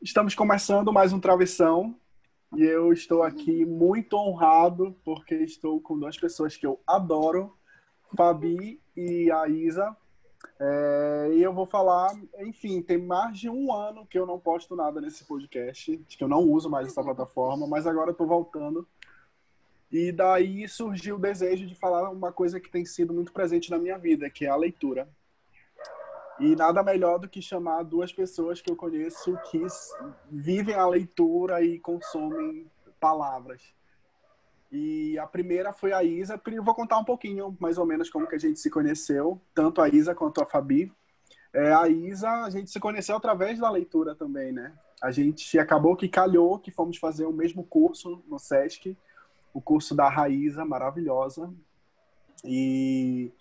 Estamos começando mais um Travessão e eu estou aqui muito honrado porque estou com duas pessoas que eu adoro, Fabi e a Isa. É, e eu vou falar, enfim, tem mais de um ano que eu não posto nada nesse podcast, que eu não uso mais essa plataforma, mas agora estou voltando. E daí surgiu o desejo de falar uma coisa que tem sido muito presente na minha vida, que é a leitura. E nada melhor do que chamar duas pessoas que eu conheço que vivem a leitura e consomem palavras. E a primeira foi a Isa. Eu vou contar um pouquinho, mais ou menos, como que a gente se conheceu, tanto a Isa quanto a Fabi. É, a Isa, a gente se conheceu através da leitura também, né? A gente acabou que calhou que fomos fazer o mesmo curso no SESC, o curso da Raíza, maravilhosa. E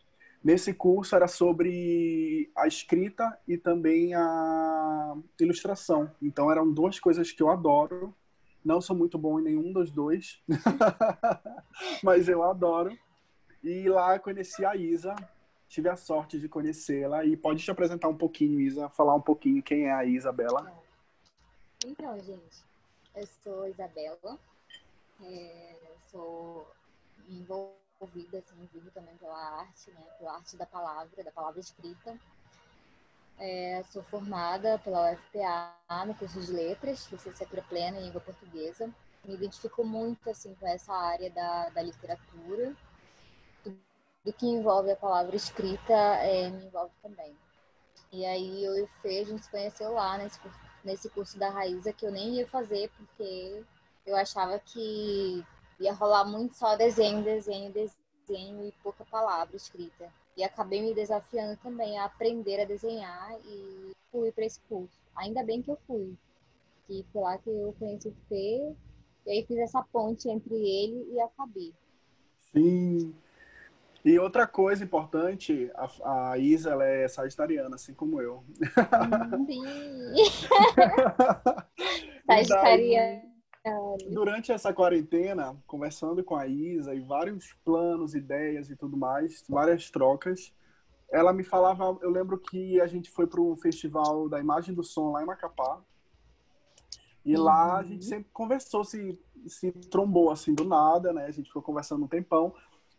Nesse curso era sobre a escrita e também a ilustração. Então eram duas coisas que eu adoro. Não sou muito bom em nenhum dos dois, mas eu adoro. E lá conheci a Isa, tive a sorte de conhecê-la. E pode te apresentar um pouquinho, Isa, falar um pouquinho quem é a Isabela? Então, gente, eu sou Isabela, é, sou envolvida envolvida, assim, vivo também pela arte, né? Pela arte da palavra, da palavra escrita. É, sou formada pela UFPA no curso de letras, licenciatura plena em língua portuguesa. Me identifico muito, assim, com essa área da, da literatura. Do que envolve a palavra escrita, é, me envolve também. E aí eu e o Fê, a gente se conheceu lá nesse, nesse curso da Raíza, que eu nem ia fazer, porque eu achava que ia rolar muito só desenho, desenho, desenho e pouca palavra escrita. E acabei me desafiando também a aprender a desenhar e fui para esse curso. Ainda bem que eu fui. Que foi lá que eu conheci o Fê, e aí fiz essa ponte entre ele e a Fabi. Sim. E outra coisa importante, a, a Isa ela é sagitariana, assim como eu. Sim. sagitariana. Durante essa quarentena, conversando com a Isa e vários planos, ideias e tudo mais, várias trocas, ela me falava, eu lembro que a gente foi para o festival da Imagem do Som lá em Macapá. E uhum. lá a gente uhum. sempre conversou, se, se trombou assim do nada, né? A gente ficou conversando um tempão.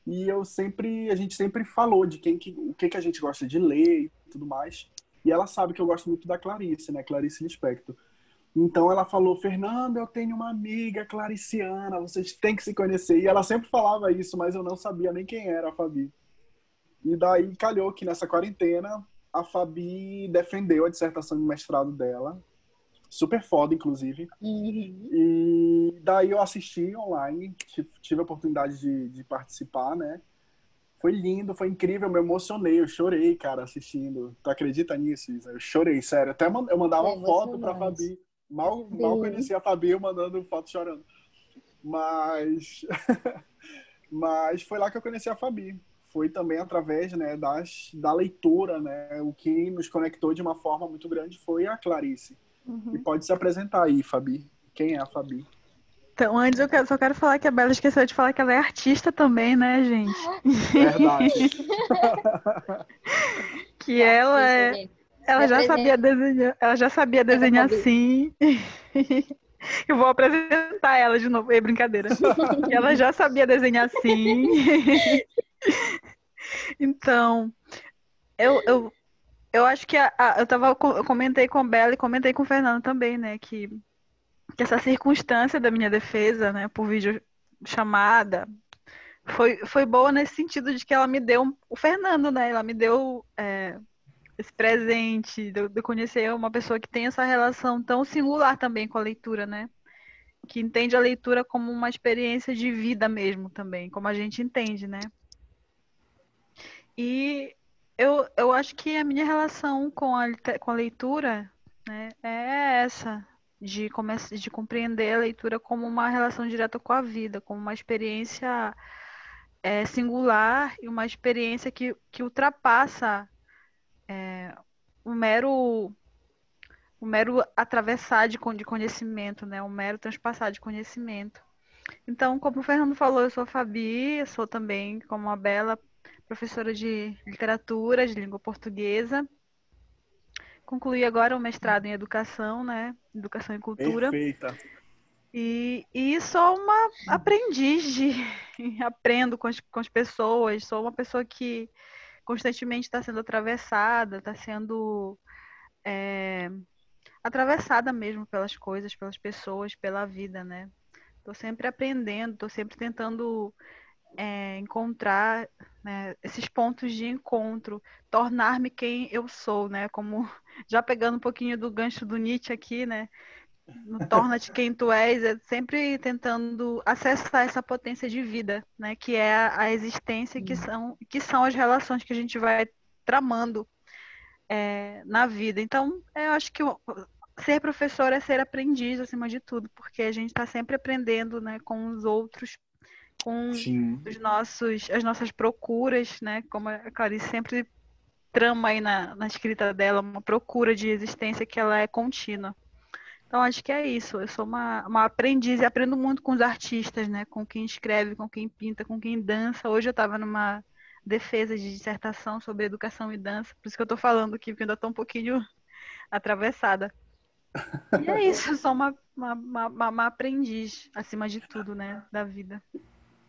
E eu sempre, a gente sempre falou de quem que, o que que a gente gosta de ler e tudo mais. E ela sabe que eu gosto muito da Clarice, né? Clarice Lispector. Então ela falou, Fernanda, eu tenho uma amiga clariciana, vocês têm que se conhecer. E ela sempre falava isso, mas eu não sabia nem quem era a Fabi. E daí calhou que nessa quarentena a Fabi defendeu a dissertação de mestrado dela. Super foda, inclusive. Uhum. E daí eu assisti online, tive a oportunidade de, de participar, né? Foi lindo, foi incrível, me emocionei, eu chorei, cara, assistindo. Tu acredita nisso, Isa? Eu chorei, sério. Até eu mandava é foto pra Fabi. Mal, mal conheci a Fabi mandando foto chorando. Mas, mas foi lá que eu conheci a Fabi. Foi também através né, das, da leitura, né? O que nos conectou de uma forma muito grande foi a Clarice. Uhum. E pode se apresentar aí, Fabi. Quem é a Fabi? Então, antes eu só quero falar que a Bela esqueceu de falar que ela é artista também, né, gente? Verdade. que ela é. Ela já sabia desenhar, ela já sabia desenhar assim. Eu vou apresentar ela de novo. É brincadeira. ela já sabia desenhar assim. então, eu, eu, eu acho que a, a, eu, tava, eu comentei com a Bela e comentei com o Fernando também, né? Que, que essa circunstância da minha defesa, né, por vídeo chamada, foi, foi boa nesse sentido de que ela me deu o Fernando, né? Ela me deu é, esse presente, de, de conhecer uma pessoa que tem essa relação tão singular também com a leitura, né? Que entende a leitura como uma experiência de vida mesmo também, como a gente entende, né? E eu, eu acho que a minha relação com a, com a leitura né, é essa, de, começar, de compreender a leitura como uma relação direta com a vida, como uma experiência é, singular e uma experiência que, que ultrapassa é, um mero um mero atravessar de, de conhecimento, né? Um mero transpassar de conhecimento. Então, como o Fernando falou, eu sou a Fabi, eu sou também, como a Bela, professora de literatura, de língua portuguesa. concluí agora o mestrado em educação, né? Educação e cultura. Perfeita. E, e sou uma aprendiz de aprendo com as, com as pessoas, sou uma pessoa que constantemente está sendo atravessada, está sendo é, atravessada mesmo pelas coisas, pelas pessoas, pela vida, né? Estou sempre aprendendo, estou sempre tentando é, encontrar né, esses pontos de encontro, tornar-me quem eu sou, né? Como já pegando um pouquinho do gancho do Nietzsche aqui, né? No Torna-te quem tu és, é sempre tentando acessar essa potência de vida, né? Que é a, a existência, que são, que são as relações que a gente vai tramando é, na vida. Então, eu acho que ser professor é ser aprendiz acima de tudo, porque a gente está sempre aprendendo, né, com os outros, com os nossos, as nossas procuras, né? Como a Clarice sempre trama aí na, na escrita dela, uma procura de existência que ela é contínua. Então, acho que é isso. Eu sou uma, uma aprendiz e aprendo muito com os artistas, né? Com quem escreve, com quem pinta, com quem dança. Hoje eu estava numa defesa de dissertação sobre educação e dança, por isso que eu estou falando aqui, porque ainda estou um pouquinho atravessada. E é isso, eu sou uma, uma, uma, uma, aprendiz, acima de tudo, né, da vida.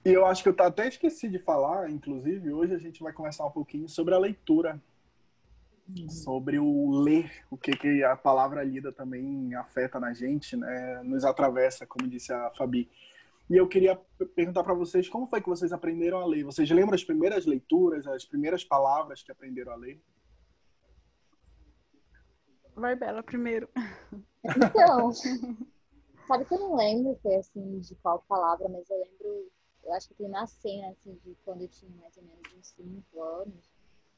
E eu acho que eu até esqueci de falar, inclusive, hoje a gente vai conversar um pouquinho sobre a leitura sobre o ler, o que, que a palavra lida também afeta na gente, né? nos atravessa, como disse a Fabi. E eu queria perguntar para vocês como foi que vocês aprenderam a ler? Vocês lembram as primeiras leituras, as primeiras palavras que aprenderam a ler? Vai, Bela, primeiro. Então, sabe que eu não lembro foi assim, de qual palavra, mas eu lembro, eu acho que tem uma cena assim, de quando eu tinha mais ou menos uns 5 anos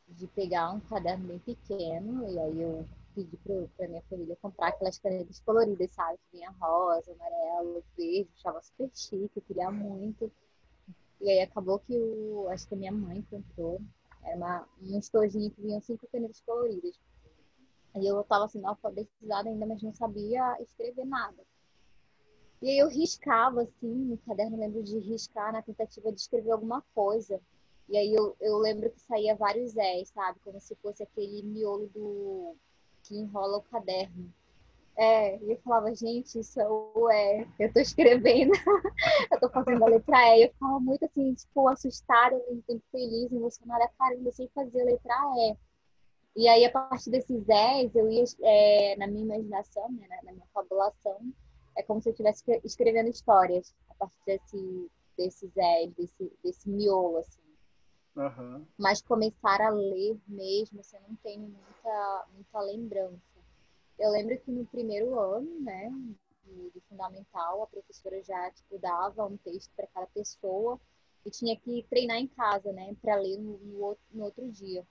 de pegar um caderno bem pequeno e aí eu pedi para minha família comprar aquelas canetas coloridas, sabe? Que vinha rosa, amarelo, verde, achava super chique, eu queria muito. E aí acabou que o, acho que a minha mãe comprou, era uma, um estojinho que vinham cinco canetas coloridas. E eu estava assim, alfabetizada ainda, mas não sabia escrever nada. E aí eu riscava, assim, no caderno, lembro de riscar na tentativa de escrever alguma coisa. E aí eu, eu lembro que saía vários Zés, sabe? Como se fosse aquele miolo do que enrola o caderno. É, e eu falava, gente, isso é o E, eu tô escrevendo, eu tô fazendo a letra E. Eu ficava muito assim, tipo, assustada, ao mesmo tempo feliz, emocionada, caramba, eu sei fazer a letra E. E aí, a partir desses Zés, eu ia, é, na minha imaginação, né, na minha fabulação, é como se eu estivesse escrevendo histórias a partir desse, desses Zés, desse, desse miolo, assim. Uhum. Mas começar a ler mesmo, você não tem muita, muita lembrança. Eu lembro que no primeiro ano, né, de fundamental, a professora já tipo, dava um texto para cada pessoa e tinha que treinar em casa, né, para ler no, no, no, outro dia.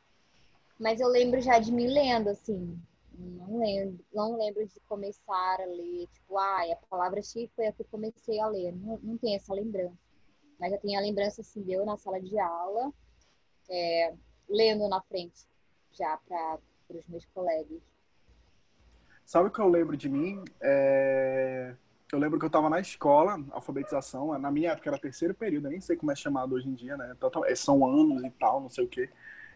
Mas eu lembro já de me lendo, assim, não lembro, não lembro de começar a ler, tipo, ah, a palavra X foi a que eu comecei a ler, não, não tem essa lembrança. Mas eu tenho a lembrança, assim, de eu na sala de aula, é, lendo na frente já para os meus colegas. Sabe o que eu lembro de mim? É... Eu lembro que eu estava na escola, alfabetização, na minha época era terceiro período, eu nem sei como é chamado hoje em dia, né? É, são anos e tal, não sei o quê.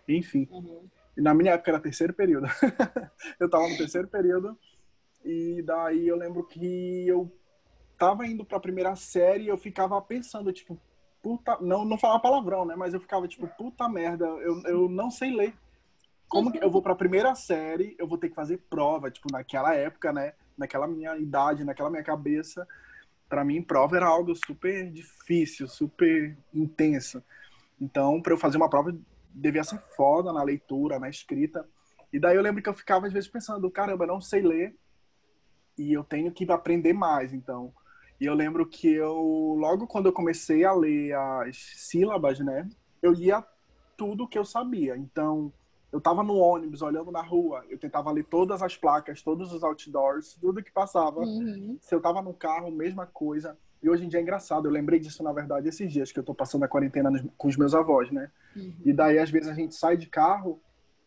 Enfim. Uhum. Na minha época era terceiro período. eu estava no terceiro período e daí eu lembro que eu estava indo para a primeira série e eu ficava pensando, tipo, puta. Não, não falar palavrão, né? Mas eu ficava tipo, puta merda, eu, eu não sei ler. Como que eu vou pra primeira série, eu vou ter que fazer prova, tipo, naquela época, né? Naquela minha idade, naquela minha cabeça. para mim, prova era algo super difícil, super intenso. Então, para eu fazer uma prova, devia ser foda na leitura, na escrita. E daí eu lembro que eu ficava às vezes pensando, caramba, eu não sei ler e eu tenho que aprender mais. Então, e eu lembro que eu, logo quando eu comecei a ler as sílabas, né, eu lia tudo que eu sabia. Então, eu estava no ônibus, olhando na rua, eu tentava ler todas as placas, todos os outdoors, tudo que passava. Uhum. Se eu estava no carro, mesma coisa. E hoje em dia é engraçado, eu lembrei disso, na verdade, esses dias que eu estou passando a quarentena com os meus avós, né? Uhum. E daí, às vezes, a gente sai de carro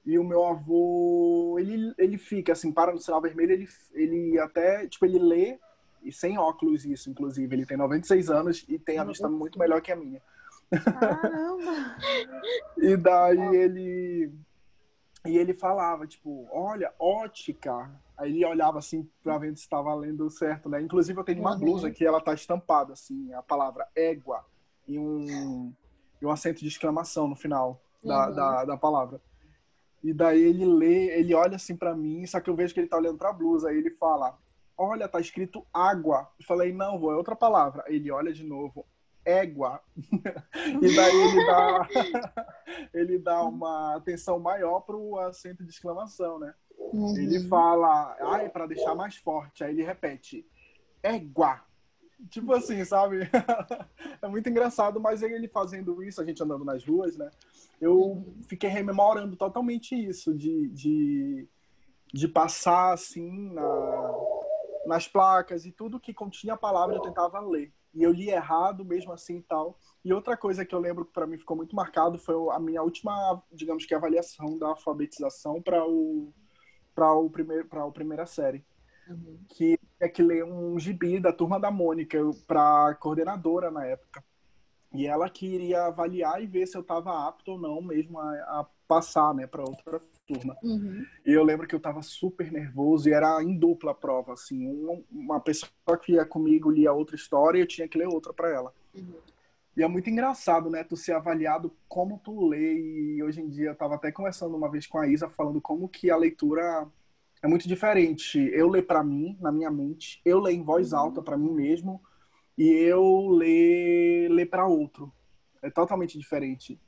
e o meu avô, ele, ele fica assim, para no sinal vermelho, ele, ele até, tipo, ele lê e sem óculos isso, inclusive. Ele tem 96 anos e tem a vista muito melhor que a minha. Caramba! e daí ele E ele falava, tipo, olha, ótica. Aí ele olhava assim pra ver se estava lendo certo, né? Inclusive eu tenho uma Uhum. blusa que ela tá estampada, assim, a palavra égua e um, e um acento de exclamação no final da, Uhum. da, da palavra. E daí ele lê, ele olha assim pra mim, só que eu vejo que ele tá olhando pra blusa. Aí ele fala, olha, tá escrito água. Eu falei, não, vô, é outra palavra. Ele olha de novo, égua. e daí ele dá, ele dá uma atenção maior pro acento de exclamação, né? Uhum. Ele fala, ai, pra deixar mais forte. Aí ele repete, égua. Tipo assim, sabe? é muito engraçado, mas ele fazendo isso, a gente andando nas ruas, né? Eu fiquei rememorando totalmente isso, de, de, de passar assim na, nas placas e tudo que continha a palavra eu tentava ler. E eu li errado mesmo assim e tal. E outra coisa que eu lembro que para mim ficou muito marcado foi a minha última, digamos que avaliação da alfabetização para o para o primeiro para a primeira série, Uhum. que é que ler um gibi da turma da Mônica para coordenadora na época. E ela queria avaliar e ver se eu estava apto ou não mesmo a, a passar, né, para outra turma. Uhum. E eu lembro que eu tava super nervoso e era em dupla a prova, assim, uma, pessoa que ia comigo lia outra história e eu tinha que ler outra para ela. Uhum. E é muito engraçado, né, tu ser avaliado como tu lê e hoje em dia eu tava até conversando uma vez com a Isa falando como que a leitura é muito diferente. Eu ler para mim, na minha mente, eu ler em voz alta para mim mesmo e eu ler ler para outro. É totalmente diferente.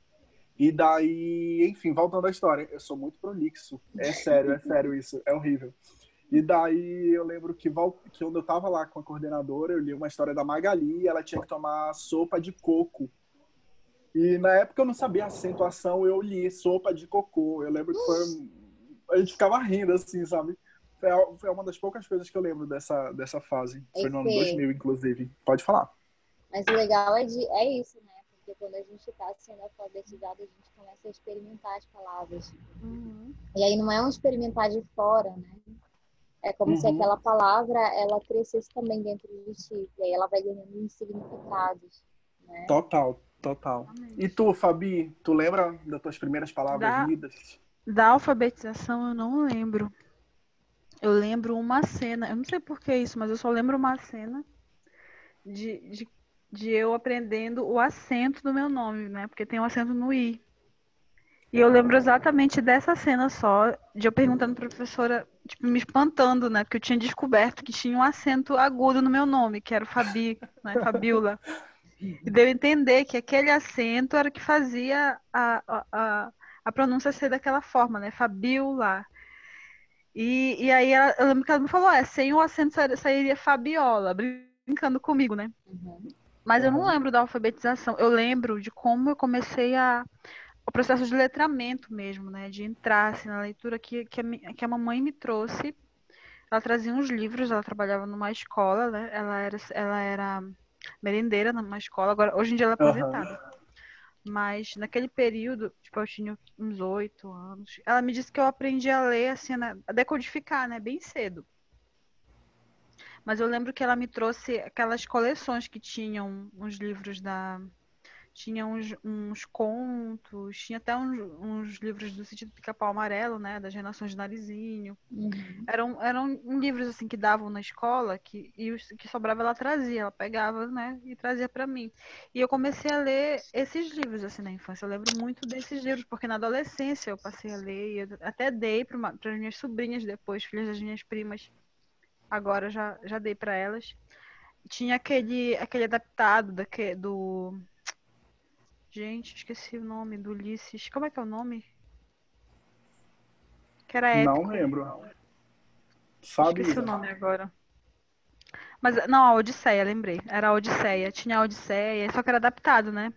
E daí, enfim, voltando à história, eu sou muito prolixo. É sério, é sério isso, é horrível. E daí eu lembro que, que quando eu tava lá com a coordenadora, eu li uma história da Magali e ela tinha que tomar sopa de coco. E na época eu não sabia a acentuação, eu li sopa de cocô. Eu lembro que foi. A gente ficava rindo, assim, sabe? Foi, uma das poucas coisas que eu lembro dessa, dessa fase. Foi no ano Esse- 2000, inclusive. Pode falar. Mas o legal é, de, é isso, né? Porque quando a gente está sendo alfabetizado, a gente começa a experimentar as palavras. Uhum. E aí não é um experimentar de fora, né? É como se Uhum. aquela palavra, ela crescesse também dentro de ti. E aí ela vai ganhando significados, né? Total, total. E tu, Fabi, tu lembra das tuas primeiras palavras Da- lidas? Da alfabetização eu não lembro. Eu lembro uma cena, eu não sei por que isso, mas eu só lembro uma cena de, de, de eu aprendendo o acento do meu nome, né? Porque tem um acento no I. E eu lembro exatamente dessa cena só, de eu perguntando pra professora, tipo, me espantando, né? Porque eu tinha descoberto que tinha um acento agudo no meu nome, que era o Fabi, né? Fabiola. E deu a entender que aquele acento era o que fazia a, a, a, a pronúncia ser daquela forma, né? Fabiola. E, e aí ela, eu lembro que ela me falou, é, sem o acento sa- sairia Fabiola, brincando comigo, né? Uhum. Mas eu não Uhum. lembro da alfabetização. Eu lembro de como eu comecei a o processo de letramento mesmo, né? De entrar assim, na leitura que, que, a, que a mamãe me trouxe. Ela trazia uns livros, ela trabalhava numa escola, né? Ela era, ela era merendeira numa escola, agora hoje em dia ela é aposentada. Mas naquele período, tipo, eu tinha uns oito anos. Ela me disse que eu aprendi a ler, assim, né, a decodificar, né? Bem cedo. Mas eu lembro que ela me trouxe aquelas coleções que tinham uns livros da. Tinha uns, uns contos, tinha até uns, uns livros do sentido pica-pau amarelo, né? Das Renações de Narizinho. Uhum. Eram, eram livros assim que davam na escola que, e os que sobrava ela trazia, ela pegava, né, e trazia para mim. E eu comecei a ler esses livros assim na infância. Eu lembro muito desses livros porque na adolescência eu passei a ler e até dei para as minhas sobrinhas depois, filhas das minhas primas. Agora já já dei para elas. Tinha aquele aquele adaptado daque, do Gente, esqueci o nome do Ulisses. Como é que é o nome? Que era épico. Não lembro. Sabe? Esqueci o nome agora. Mas, não, a Odisseia, lembrei. Era a Odisseia. Tinha a Odisseia, só que era adaptado, né?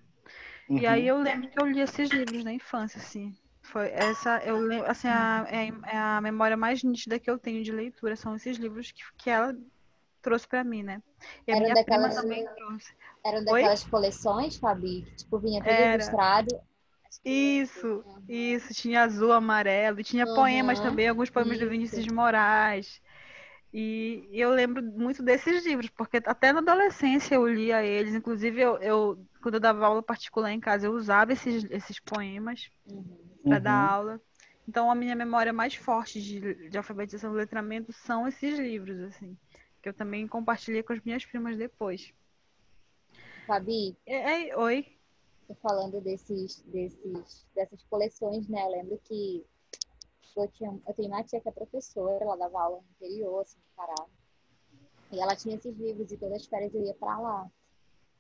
E aí Uhum. eu lembro que eu li esses livros na infância, assim. Foi essa, eu lembro, assim, a, é, é a memória mais nítida que eu tenho de leitura. São esses livros que, que ela trouxe pra mim, né? E a Eram minha daquelas- também trouxe. Eram Oi? daquelas coleções, Fabi, que tipo, vinha tudo Era. ilustrado. Isso, isso. Tinha azul, amarelo. E tinha Uhum, poemas também, alguns poemas do isso. Vinícius de Moraes. E e eu lembro muito desses livros, porque até na adolescência eu lia eles. Inclusive, eu, eu quando eu dava aula particular em casa, eu usava esses, esses poemas Uhum. Para Uhum. dar aula. Então a minha memória mais forte de, de alfabetização e letramento são esses livros, assim, que eu também compartilhei com as minhas primas depois. Fabi? É, é, oi? Falando desses, desses, dessas coleções, né? Eu lembro que eu, tinha, eu tenho uma tia que é professora, ela dava aula no interior, assim, de Pará. E ela tinha esses livros e todas as férias eu ia para lá.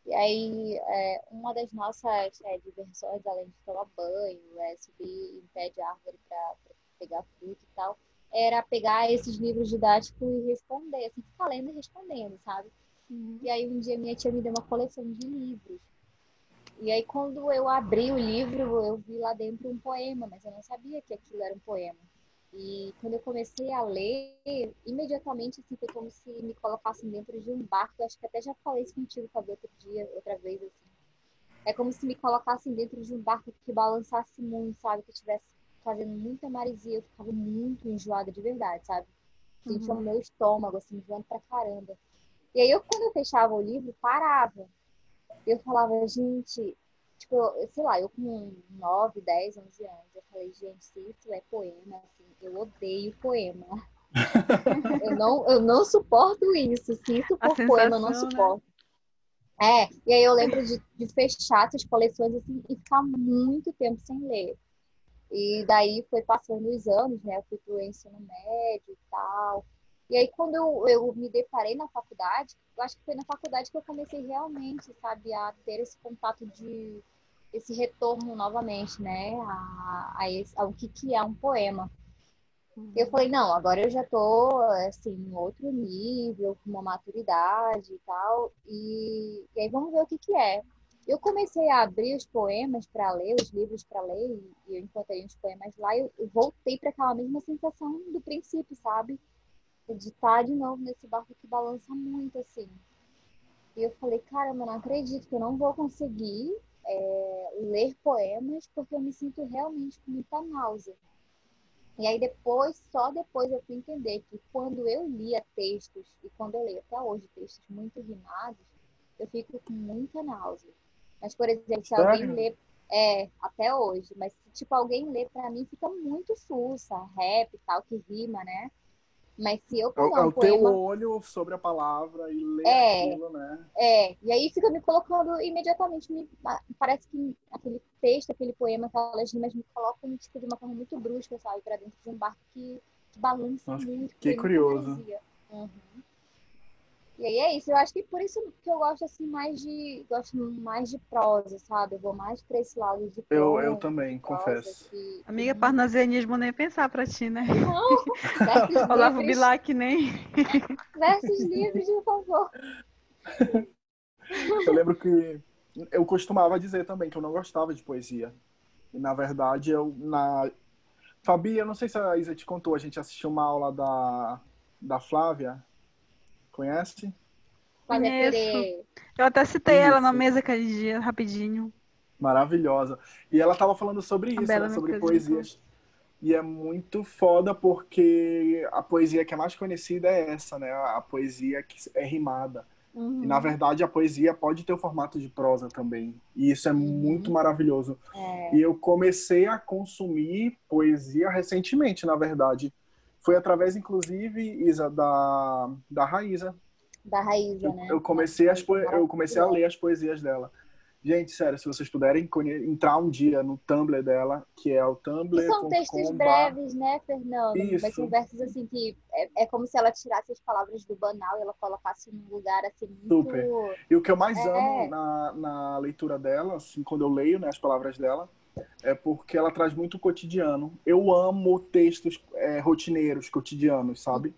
E aí, é, uma das nossas é, diversões, além de tomar banho, é, subir em pé de árvore para pegar fruta e tal, era pegar esses livros didáticos e responder, assim, ficar lendo e respondendo, sabe? Uhum. E aí, um dia, minha tia me deu uma coleção de livros. E aí, quando eu abri o livro, eu vi lá dentro um poema, mas eu não sabia que aquilo era um poema. E quando eu comecei a ler, imediatamente assim, foi como se me colocassem dentro de um barco. Eu acho que até já falei isso contigo, Fabio, outro dia, outra vez, assim. É como se me colocassem dentro de um barco que balançasse muito, sabe? Que estivesse fazendo muita maresia. Eu ficava muito enjoada de verdade, sabe? Sentia uhum. o meu estômago, assim, enjoando pra caramba. E aí, eu, quando eu fechava o livro, parava. Eu falava, gente, tipo, sei lá, eu com 9, 10, 11 anos, eu falei, gente, se isso é poema, assim, eu odeio poema. eu, não, eu não suporto isso. Se isso for poema, eu não né? suporto. Né? É, e aí eu lembro de, de fechar essas coleções assim, e ficar muito tempo sem ler. E daí foi passando os anos, né? Eu fui pro ensino médio e tal. E aí, quando eu, eu me deparei na faculdade, eu acho que foi na faculdade que eu comecei realmente, sabe, a ter esse contato de esse retorno novamente, né, a, a esse, ao que, que é um poema. Uhum. Eu falei, não, agora eu já tô, assim, em outro nível, com uma maturidade e tal, e, e aí vamos ver o que que é. Eu comecei a abrir os poemas para ler, os livros para ler, e eu encontrei os poemas lá, e eu, eu voltei para aquela mesma sensação do princípio, sabe? De estar de novo nesse barco que balança muito, assim. E eu falei, caramba, eu não acredito que eu não vou conseguir é, ler poemas porque eu me sinto realmente com muita náusea. E aí depois, só depois eu fui entender que quando eu lia textos, e quando eu leio até hoje textos muito rimados, eu fico com muita náusea. Mas, por exemplo, se alguém lê, é, até hoje, mas se tipo, alguém lê pra mim, fica muito sussa, rap e tal, que rima, né? Mas se eu pegar é, um é o poema... teu olho sobre a palavra e ler é, aquilo, né? É, e aí fica me colocando imediatamente, me, parece que aquele texto, aquele poema, aquelas rimas me colocam tipo, de uma forma muito brusca, sabe? Pra dentro de um barco que, que balança Nossa, muito. Que curioso. Uhum. E aí é isso, eu acho que por isso que eu gosto assim mais de gosto mais de prosa, sabe? Eu vou mais para esse lado de prosa. Eu, eu também, confesso. Que... Amiga, parnasianismo nem pensar para ti, né? Não, Olavo Bilac nem. Versos livres, por favor. Eu lembro que eu costumava dizer também que eu não gostava de poesia. E na verdade eu na Fabi, eu não sei se a Isa te contou, a gente assistiu uma aula da da Flávia Conhece? Conheço. Eu até citei isso. ela na mesa aquele dia, rapidinho. Maravilhosa. E ela estava falando sobre isso, né? sobre poesias. E é muito foda porque a poesia que é mais conhecida é essa, né? A poesia que é rimada. Uhum. E na verdade a poesia pode ter o formato de prosa também. E isso é uhum. muito maravilhoso. É. E eu comecei a consumir poesia recentemente, na verdade. Foi através, inclusive, Isa, da, da Raíza. Da Raíza, né? Eu comecei, as eu comecei a ler as poesias dela. Gente, sério, se vocês puderem entrar um dia no Tumblr dela, que é o Tumblr. são textos breves, né, Fernando? Isso. Mas são versos assim que é, é, como se ela tirasse as palavras do banal e ela colocasse num lugar assim muito. Super. E o que eu mais é... amo na, na leitura dela, assim, quando eu leio né, as palavras dela, é porque ela traz muito cotidiano. Eu amo textos é, rotineiros, cotidianos, sabe?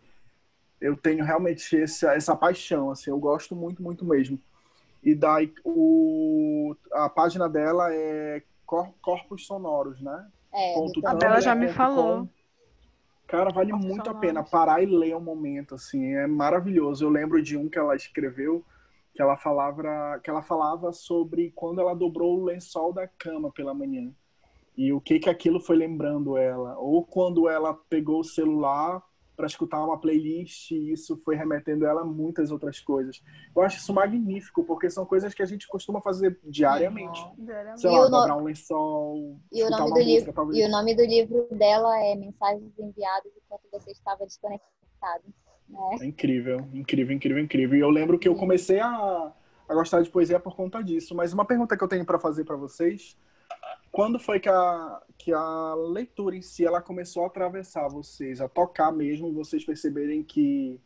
Eu tenho realmente essa, essa paixão, assim, eu gosto muito, muito mesmo. E daí o, a página dela é Corpos Sonoros, né? É, a Bela já me falou. Cara, vale Corpos muito sonoros. a pena parar e ler um momento, assim, é maravilhoso. Eu lembro de um que ela escreveu que ela falava que ela falava sobre quando ela dobrou o lençol da cama pela manhã e o que que aquilo foi lembrando ela ou quando ela pegou o celular para escutar uma playlist e isso foi remetendo ela a muitas outras coisas. Eu acho isso magnífico, porque são coisas que a gente costuma fazer diariamente. Uhum. Sei lá, dobrar um lençol, e o nome do música, livro talvez. E o nome do livro dela é Mensagens Enviadas enquanto você estava desconectado. Né? É incrível, incrível, incrível, incrível. E eu lembro que eu comecei a, a gostar de poesia por conta disso. Mas uma pergunta que eu tenho para fazer para vocês quando foi que a, que a leitura em si ela começou a atravessar vocês, a tocar mesmo, e vocês perceberem que,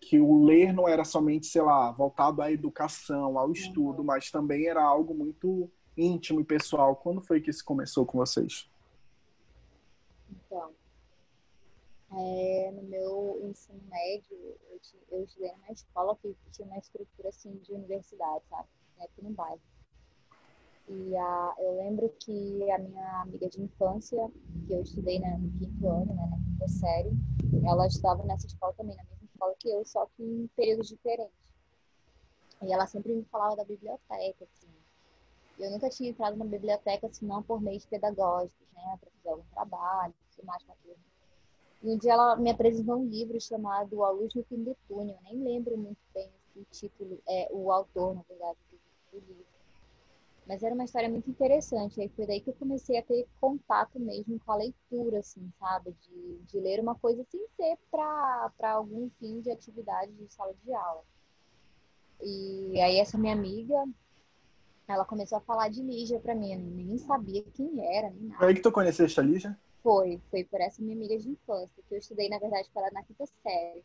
que o ler não era somente, sei lá, voltado à educação, ao estudo, uhum. mas também era algo muito íntimo e pessoal. Quando foi que isso começou com vocês? Então, é, no meu ensino médio, eu, eu estudei numa escola que tinha uma estrutura assim de universidade, sabe? Aqui no bairro. E a, eu lembro que a minha amiga de infância, que eu estudei né, no quinto ano, né, na quinta série, ela estava nessa escola também, na mesma escola que eu, só que em períodos diferentes. E ela sempre me falava da biblioteca, assim. Eu nunca tinha entrado na biblioteca, senão por meios pedagógicos, né, para fazer algum trabalho, mais tudo. E um dia ela me apresentou um livro chamado A Luz no Fim do Túnel. Eu nem lembro muito bem o título, é, o autor, na verdade, do, do livro. Mas era uma história muito interessante. Aí foi daí que eu comecei a ter contato mesmo com a leitura, assim, sabe? De, de ler uma coisa sem ser para algum fim de atividade de sala de aula. E aí essa minha amiga, ela começou a falar de Lígia para mim. Eu nem sabia quem era, nem nada. Foi aí que tu conheceste a Lígia? Foi, foi por essa minha amiga de infância, que eu estudei, na verdade, para ela na quinta série.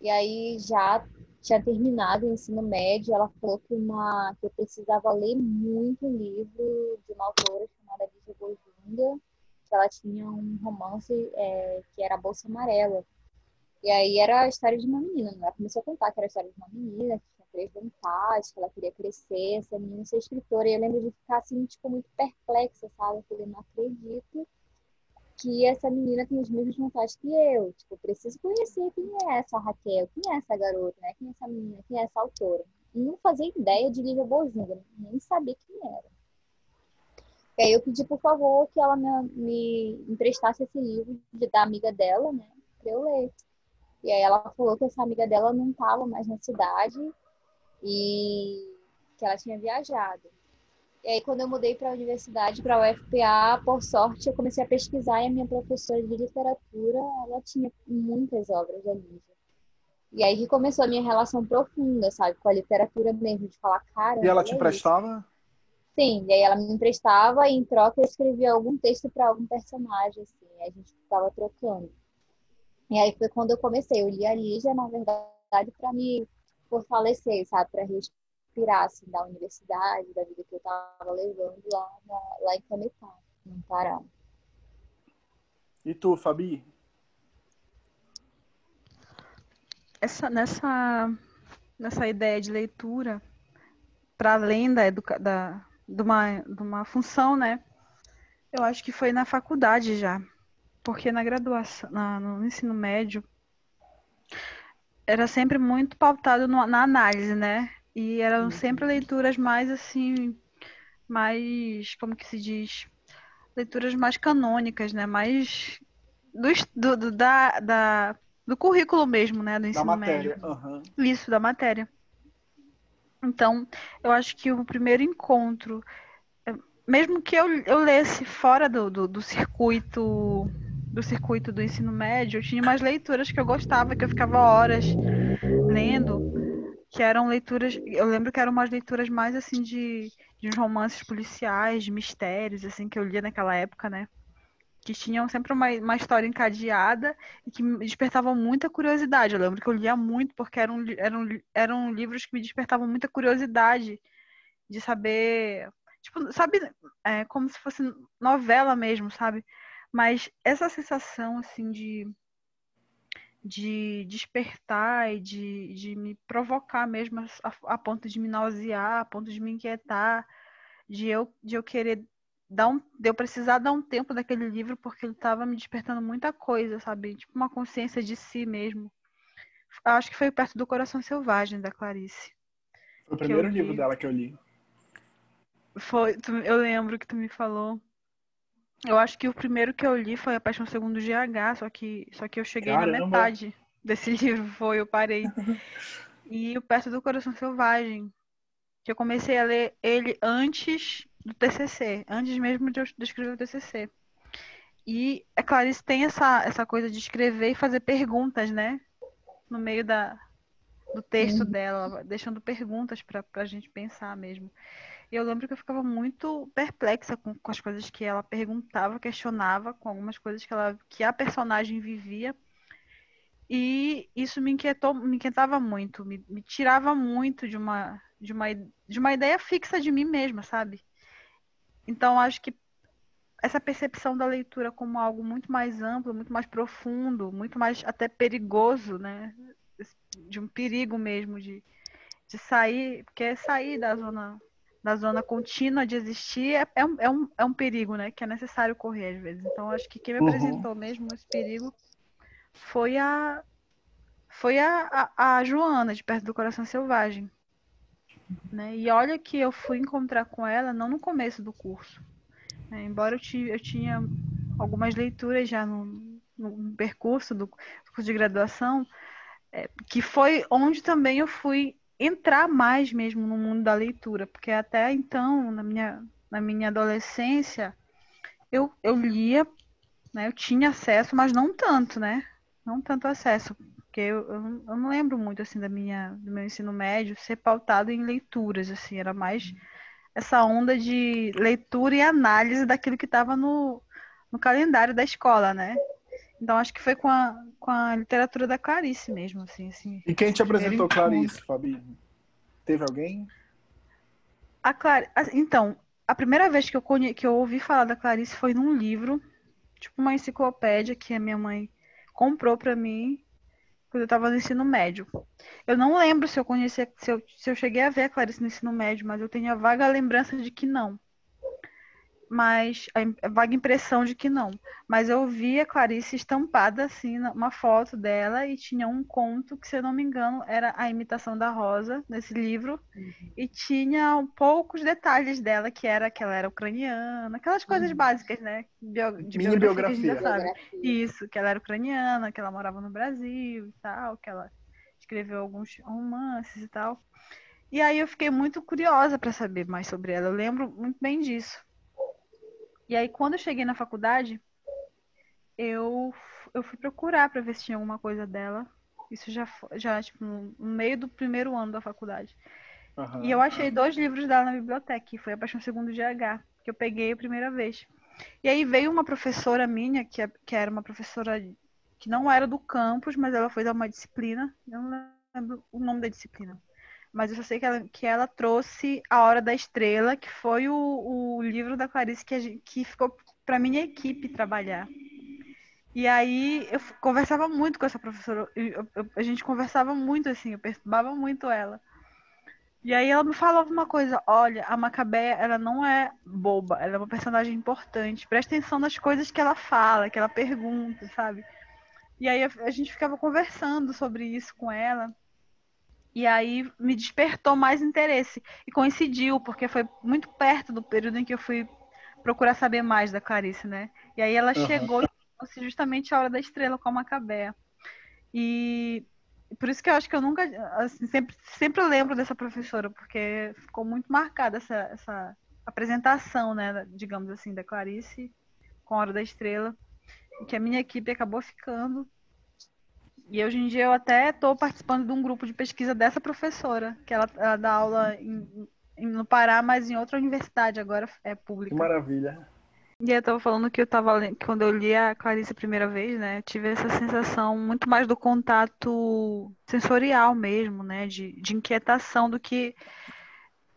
E aí já tinha terminado o ensino médio, ela falou que, uma, que eu precisava ler muito livro de uma autora chamada Lígia Gojunga, que ela tinha um romance é, que era Bolsa Amarela. E aí era a história de uma menina, ela começou a contar que era a história de uma menina, que tinha três vontades, que ela queria crescer, essa menina ser escritora. E eu lembro de ficar assim, tipo, muito perplexa, sabe? Eu falei, não acredito que essa menina tem as mesmas vontades que eu. Tipo, preciso conhecer quem é essa Raquel, quem é essa garota, né? Quem é essa menina, quem é essa autora. não fazia ideia de Lívia Bojunga, nem sabia quem era. E aí eu pedi, por favor, que ela me, me emprestasse esse livro de, da amiga dela, né? Pra eu ler. E aí ela falou que essa amiga dela não estava mais na cidade e que ela tinha viajado. E aí, quando eu mudei para a universidade, para a UFPA, por sorte, eu comecei a pesquisar e a minha professora de literatura, ela tinha muitas obras da Lígia. E aí que começou a minha relação profunda, sabe, com a literatura mesmo, de falar, cara. E ela te emprestava? Sim, e aí ela me emprestava e em troca eu escrevia algum texto para algum personagem, assim, a gente ficava trocando. E aí foi quando eu comecei, eu li a Lígia, na verdade, para me fortalecer, sabe, para inspirar, assim, da universidade, da vida que eu estava levando lá, na, lá em Cametá, no Pará. E tu, Fabi? Essa, nessa, nessa ideia de leitura, para além da, da, de, uma, de uma função, né? Eu acho que foi na faculdade já. Porque na graduação, na, no ensino médio, era sempre muito pautado no, na análise, né? E eram uhum. sempre leituras mais assim, mais, como que se diz? Leituras mais canônicas, né? Mais do, do, da, da, do currículo mesmo, né? Do ensino da matéria. médio. Uhum. Isso, da matéria. Então, eu acho que o primeiro encontro, é, mesmo que eu, eu lesse fora do, do, do circuito do circuito do ensino médio, eu tinha umas leituras que eu gostava, que eu ficava horas lendo que eram leituras, eu lembro que eram umas leituras mais assim de, de uns romances policiais, de mistérios, assim, que eu lia naquela época, né? Que tinham sempre uma, uma história encadeada e que despertavam muita curiosidade. Eu lembro que eu lia muito porque eram, eram, eram livros que me despertavam muita curiosidade de saber. Tipo, sabe, é, como se fosse novela mesmo, sabe? Mas essa sensação, assim, de de despertar e de, de me provocar mesmo a, a, ponto de me nausear, a ponto de me inquietar, de eu, de eu querer dar um, de eu precisar dar um tempo daquele livro porque ele estava me despertando muita coisa, sabe? Tipo uma consciência de si mesmo. Acho que foi perto do Coração Selvagem da Clarice. Foi o primeiro livro dela que eu li. Foi, tu, eu lembro que tu me falou. Eu acho que o primeiro que eu li foi A Paixão Segundo GH, só que, só que eu cheguei Caramba. na metade desse livro, foi, eu parei. e o Perto do Coração Selvagem, que eu comecei a ler ele antes do TCC, antes mesmo de eu escrever o TCC. E a Clarice tem essa, essa coisa de escrever e fazer perguntas, né? No meio da, do texto dela, deixando perguntas para a gente pensar mesmo. E eu lembro que eu ficava muito perplexa com, com, as coisas que ela perguntava, questionava, com algumas coisas que, ela, que a personagem vivia. E isso me inquietou, me inquietava muito, me, me tirava muito de uma, de, uma, de uma ideia fixa de mim mesma, sabe? Então, acho que essa percepção da leitura como algo muito mais amplo, muito mais profundo, muito mais até perigoso, né? De um perigo mesmo de, de sair, porque é sair da zona da zona contínua de existir é, é, um, é, um, é um perigo, né? Que é necessário correr às vezes. Então, acho que quem me uhum. apresentou mesmo esse perigo foi a foi a, a, a, Joana, de Perto do Coração Selvagem. Né? E olha que eu fui encontrar com ela não no começo do curso. Né? Embora eu, eu tinha algumas leituras já no, no percurso do, do, curso de graduação, é, que foi onde também eu fui entrar mais mesmo no mundo da leitura, porque até então, na minha, na minha adolescência, eu, eu lia, né, eu tinha acesso, mas não tanto, né? Não tanto acesso, porque eu, eu, eu, não lembro muito assim da minha do meu ensino médio ser pautado em leituras, assim, era mais essa onda de leitura e análise daquilo que estava no, no calendário da escola, né? Então acho que foi com a, com a literatura da Clarice mesmo, assim. assim e quem te apresentou Clarice, Fabi? Teve alguém? A Clar... Então, a primeira vez que eu, conhe... que eu ouvi falar da Clarice foi num livro, tipo uma enciclopédia que a minha mãe comprou para mim quando eu estava no ensino médio. Eu não lembro se eu conheci, se eu, se eu cheguei a ver a Clarice no ensino médio, mas eu tenho a vaga lembrança de que não mas a vaga impressão de que não. Mas eu vi a Clarice estampada assim, uma foto dela e tinha um conto que, se eu não me engano, era a imitação da Rosa nesse livro uhum. e tinha poucos detalhes dela, que era que ela era ucraniana, aquelas coisas uhum. básicas, né? Bio, de Mini biografia. biografia. Isso, que ela era ucraniana, que ela morava no Brasil e tal, que ela escreveu alguns romances e tal. E aí eu fiquei muito curiosa para saber mais sobre ela. Eu lembro muito bem disso. E aí, quando eu cheguei na faculdade, eu, eu fui procurar para ver se tinha alguma coisa dela. Isso já, já tipo, no meio do primeiro ano da faculdade. Uhum. E eu achei dois livros dela na biblioteca, que foi A Paixão Segundo GH, que eu peguei a primeira vez. E aí veio uma professora minha, que, é, que era uma professora que não era do campus, mas ela foi dar uma disciplina. Eu não lembro o nome da disciplina mas eu só sei que ela, que ela trouxe A Hora da Estrela, que foi o, o livro da Clarice que, gente, que ficou para minha equipe trabalhar. E aí eu conversava muito com essa professora, eu, eu, a gente conversava muito assim, eu perturbava muito ela. E aí ela me falava uma coisa, olha, a Macabé, ela não é boba, ela é uma personagem importante. Presta atenção nas coisas que ela fala, que ela pergunta, sabe? E aí a, a gente ficava conversando sobre isso com ela. E aí me despertou mais interesse. E coincidiu, porque foi muito perto do período em que eu fui procurar saber mais da Clarice, né? E aí ela uhum. chegou justamente a hora da estrela com a Macabé. E por isso que eu acho que eu nunca, assim, sempre, sempre lembro dessa professora, porque ficou muito marcada essa, essa apresentação, né, digamos assim, da Clarice com a Hora da Estrela, que a minha equipe acabou ficando e hoje em dia eu até estou participando de um grupo de pesquisa dessa professora, que ela, ela dá aula em, em, no Pará, mas em outra universidade, agora é pública. Que maravilha. E eu estava falando que eu tava quando eu li a Clarice a primeira vez, né, eu tive essa sensação muito mais do contato sensorial mesmo, né, de, de inquietação do que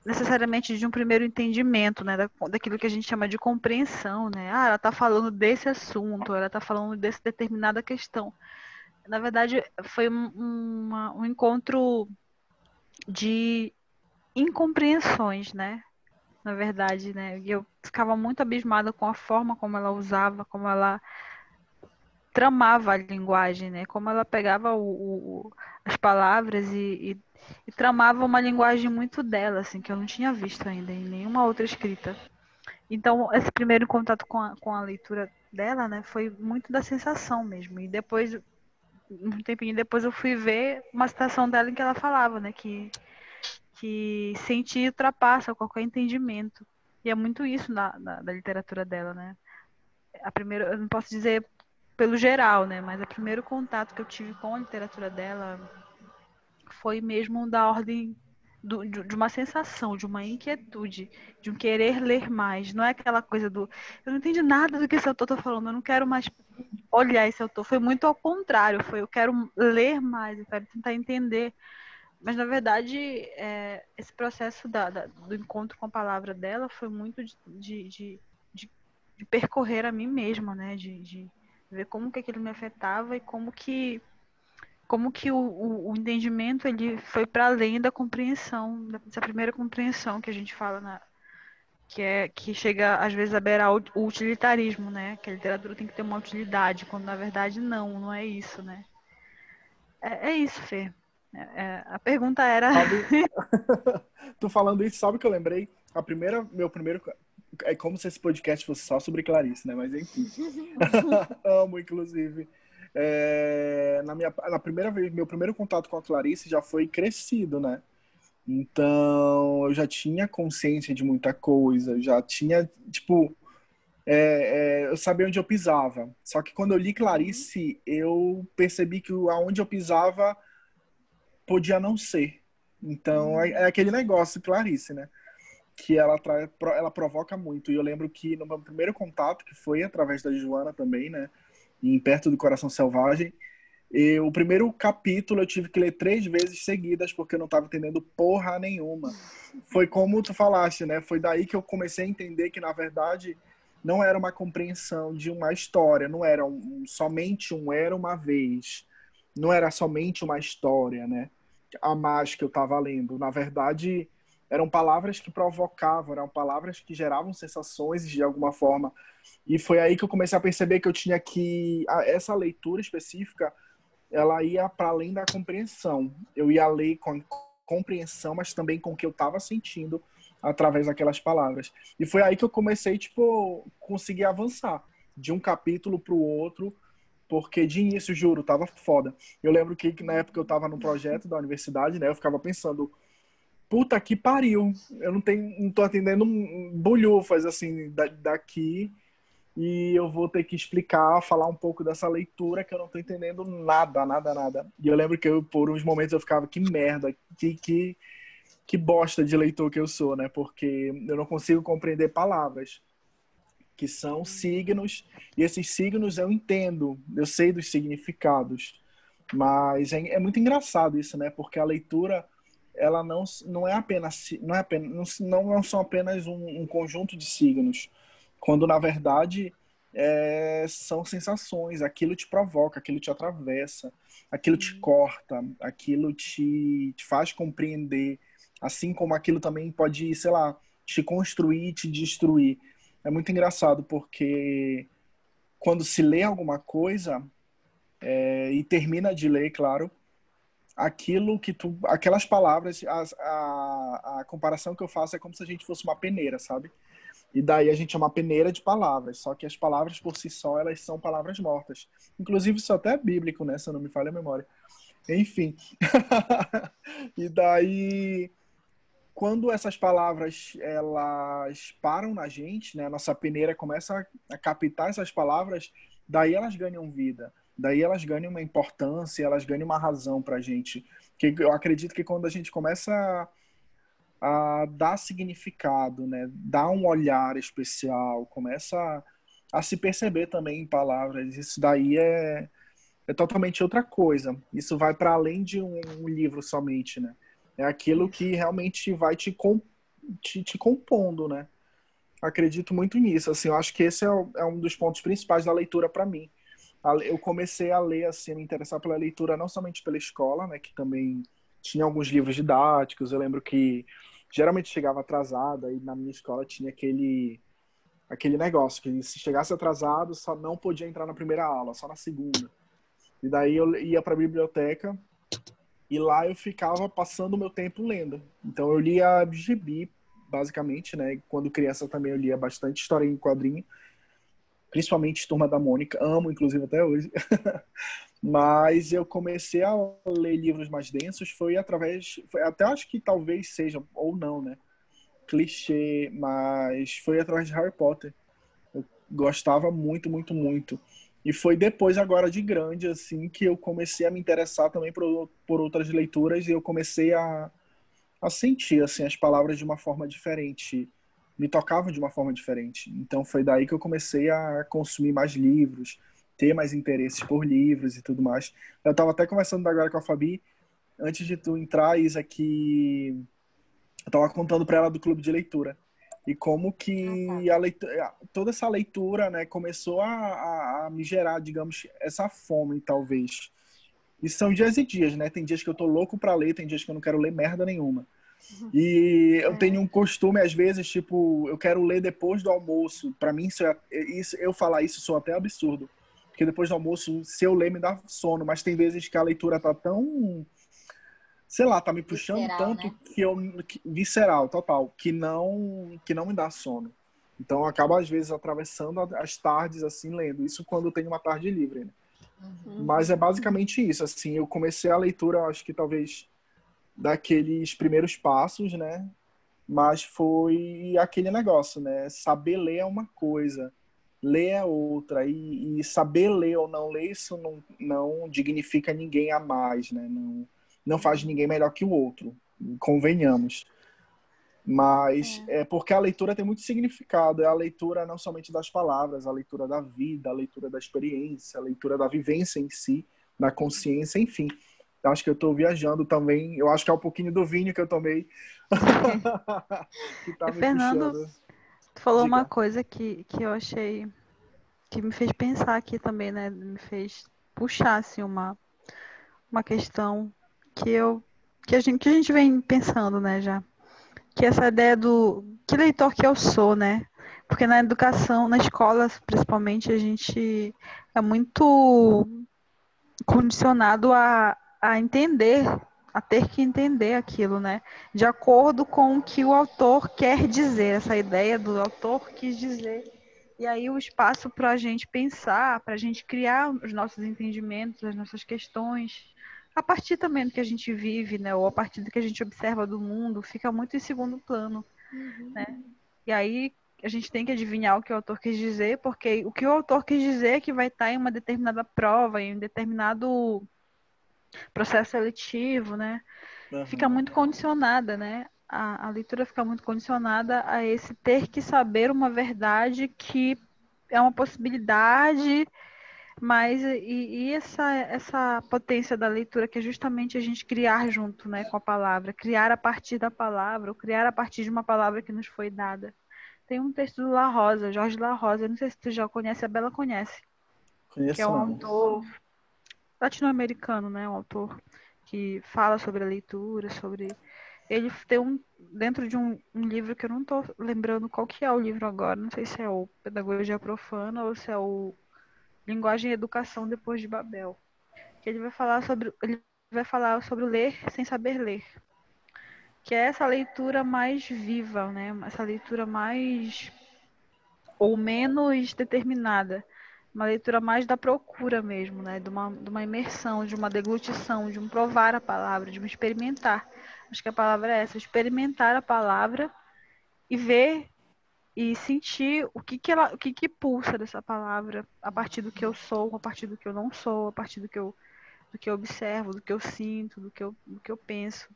necessariamente de um primeiro entendimento, né, da, daquilo que a gente chama de compreensão, né? Ah, ela está falando desse assunto, ela está falando dessa determinada questão na verdade, foi um, uma, um encontro de incompreensões, né? Na verdade, né? Eu ficava muito abismada com a forma como ela usava, como ela tramava a linguagem, né? Como ela pegava o, o, as palavras e, e, e, tramava uma linguagem muito dela, assim, que eu não tinha visto ainda em nenhuma outra escrita. Então, esse primeiro contato com a, com a leitura dela, né, foi muito da sensação mesmo. E depois, um tempinho depois, eu fui ver uma citação dela em que ela falava, né, que, que sentir ultrapassa qualquer entendimento. E é muito isso na, na, da literatura dela, né? A primeira, eu não posso dizer pelo geral, né, mas o primeiro contato que eu tive com a literatura dela foi mesmo da ordem do, de uma sensação, de uma inquietude, de um querer ler mais. Não é aquela coisa do eu não entendi nada do que esse autor está falando, eu não quero mais olhar esse autor. Foi muito ao contrário, foi eu quero ler mais, eu quero tentar entender. Mas, na verdade, é, esse processo da, da, do encontro com a palavra dela foi muito de, de, de, de percorrer a mim mesma, né? De, de ver como que aquilo me afetava e como que como que o, o, o entendimento ele foi para além da compreensão, dessa primeira compreensão que a gente fala na que é que chega às vezes a beirar o, utilitarismo, né? Que a literatura tem que ter uma utilidade, quando na verdade não, não é isso, né? É, é isso, Fê. É, é, a pergunta era. tu falando isso, sabe que eu lembrei? A primeira, meu primeiro. É como se esse podcast fosse só sobre Clarice, né? Mas enfim. Amo, inclusive. É, na minha na primeira vez, meu primeiro contato com a Clarice já foi crescido, né? Então, eu já tinha consciência de muita coisa, já tinha, tipo, é, é, eu sabia onde eu pisava. Só que quando eu li Clarice, eu percebi que aonde eu pisava podia não ser. Então, é, é aquele negócio, Clarice, né? Que ela, ela provoca muito. E eu lembro que no meu primeiro contato, que foi através da Joana também, né? Em Perto do Coração Selvagem. E o primeiro capítulo eu tive que ler três vezes seguidas porque eu não estava entendendo porra nenhuma. Foi como tu falaste, né? Foi daí que eu comecei a entender que, na verdade, não era uma compreensão de uma história, não era um, somente um era uma vez, não era somente uma história, né? A mais que eu estava lendo. Na verdade, eram palavras que provocavam, eram palavras que geravam sensações de alguma forma. E foi aí que eu comecei a perceber que eu tinha que essa leitura específica, ela ia para além da compreensão. Eu ia ler com compreensão, mas também com o que eu estava sentindo através daquelas palavras. E foi aí que eu comecei, tipo, conseguir avançar de um capítulo para o outro, porque de início, juro, tava foda. Eu lembro que na época eu tava no projeto da universidade, né, eu ficava pensando, puta que pariu. Eu não tenho, não tô atendendo bolhufas assim daqui e eu vou ter que explicar, falar um pouco dessa leitura que eu não tô entendendo nada, nada, nada. E eu lembro que eu, por uns momentos eu ficava que merda, que que que bosta de leitor que eu sou, né? Porque eu não consigo compreender palavras que são signos e esses signos eu entendo, eu sei dos significados, mas é, é muito engraçado isso, né? Porque a leitura ela não, não é apenas não é apenas não, não são apenas um, um conjunto de signos quando na verdade é, são sensações aquilo te provoca aquilo te atravessa aquilo te uhum. corta aquilo te, te faz compreender assim como aquilo também pode sei lá te construir te destruir é muito engraçado porque quando se lê alguma coisa é, e termina de ler claro aquilo que tu. Aquelas palavras, a, a, a comparação que eu faço é como se a gente fosse uma peneira, sabe? E daí a gente é uma peneira de palavras, só que as palavras por si só, elas são palavras mortas. Inclusive, isso até é bíblico, né? Se eu não me falha a memória. Enfim. e daí, quando essas palavras, elas param na gente, né? Nossa peneira começa a captar essas palavras, daí elas ganham vida daí elas ganham uma importância, elas ganham uma razão para a gente. Que eu acredito que quando a gente começa a, a, dar significado, né, dar um olhar especial, começa a, a se perceber também em palavras, isso daí é, é totalmente outra coisa. Isso vai para além de um, um, livro somente, né? É aquilo que realmente vai te, com, te, te compondo, né? Acredito muito nisso. Assim, eu acho que esse é, é um dos pontos principais da leitura para mim eu comecei a ler, assim, me interessar pela leitura não somente pela escola, né, que também tinha alguns livros didáticos. Eu lembro que geralmente chegava atrasada e na minha escola tinha aquele aquele negócio que se chegasse atrasado só não podia entrar na primeira aula, só na segunda. E daí eu ia para a biblioteca e lá eu ficava passando o meu tempo lendo. Então eu lia gibi basicamente, né? Quando criança também eu lia bastante história em quadrinho, principalmente Turma da Mônica, amo inclusive até hoje. Mas eu comecei a ler livros mais densos foi através, foi, até acho que talvez seja ou não, né? Clichê, mas foi através de Harry Potter. Eu gostava muito, muito, muito. E foi depois, agora de grande, assim, que eu comecei a me interessar também por, por outras leituras e eu comecei a, a sentir, assim, as palavras de uma forma diferente. Me tocavam de uma forma diferente. Então foi daí que eu comecei a consumir mais livros, ter mais interesses por livros e tudo mais. Eu estava até conversando agora com a Fabi, antes de tu entrar, Isa, que eu estava contando para ela do clube de leitura e como que ah, tá. a leitura, toda essa leitura né, começou a, a, a, me gerar, digamos, essa fome, talvez. E são dias e dias, né? Tem dias que eu tô louco para ler, tem dias que eu não quero ler merda nenhuma. E eu é. tenho um costume, às vezes, tipo, eu quero ler depois do almoço. Para mim, isso, é, isso, eu falar isso sou até absurdo. Porque depois do almoço, se eu ler, me dá sono. Mas tem vezes que a leitura tá tão sei lá, tá me puxando visceral, tanto né? que eu que, visceral, total, que não que não me dá sono. Então eu acabo às vezes atravessando as tardes assim lendo. Isso quando eu tenho uma tarde livre, né? Uhum. Mas é basicamente isso, assim, eu comecei a leitura, acho que talvez daqueles primeiros passos, né? Mas foi aquele negócio, né? Saber ler é uma coisa, ler é outra. E, e saber ler ou não ler, isso não, não dignifica ninguém a mais, né? Não, não faz ninguém melhor que o outro, convenhamos. Mas é. é. porque a leitura tem muito significado. É a leitura não somente das palavras, a leitura da vida, a leitura da experiência, a leitura da vivência em si, da consciência, enfim. Eu acho que eu estou viajando também. Eu acho que é um pouquinho do vinho que eu tomei. que tá me Fernando, puxando. tu falou Diga. uma coisa que, que eu achei que me fez pensar aqui também, né? Me fez puxar assim, uma, uma questão que eu que a gente que a gente vem pensando, né, já. Que essa ideia do que leitor que eu sou, né? Porque na educação, na escola, principalmente, a gente é muito condicionado a, a entender, a ter que entender aquilo, né? De acordo com o que o autor quer dizer, essa ideia do autor quis dizer. E aí o espaço para a gente pensar, para a gente criar os nossos entendimentos, as nossas questões, a partir também do que a gente vive, né, ou a partir do que a gente observa do mundo, fica muito em segundo plano, uhum. né? E aí a gente tem que adivinhar o que o autor quis dizer, porque o que o autor quis dizer é que vai estar em uma determinada prova, em um determinado processo seletivo, né? Uhum. Fica muito condicionada, né? A, a leitura fica muito condicionada a esse ter que saber uma verdade que é uma possibilidade mas e, e, essa, essa potência da leitura que é justamente a gente criar junto né, com a palavra, criar a partir da palavra, ou criar a partir de uma palavra que nos foi dada. Tem um texto do La Rosa, Jorge La Rosa, não sei se tu já conhece, a Bela conhece. Conheço, que é um autor latino-americano, né? Um autor que fala sobre a leitura, sobre. Ele tem um. Dentro de um, um livro que eu não estou lembrando qual que é o livro agora, não sei se é o Pedagogia Profana ou se é o Linguagem e Educação depois de Babel. Que ele vai falar sobre ele vai falar sobre ler sem saber ler. Que é essa leitura mais viva, né? Essa leitura mais ou menos determinada. Uma leitura mais da procura mesmo, né? De uma, de uma imersão, de uma deglutição, de um provar a palavra, de um experimentar. Acho que a palavra é essa, experimentar a palavra e ver e sentir o que que ela, o que que pulsa dessa palavra a partir do que eu sou, a partir do que eu não sou, a partir do que eu do que eu observo, do que eu sinto, do que eu, do que eu penso.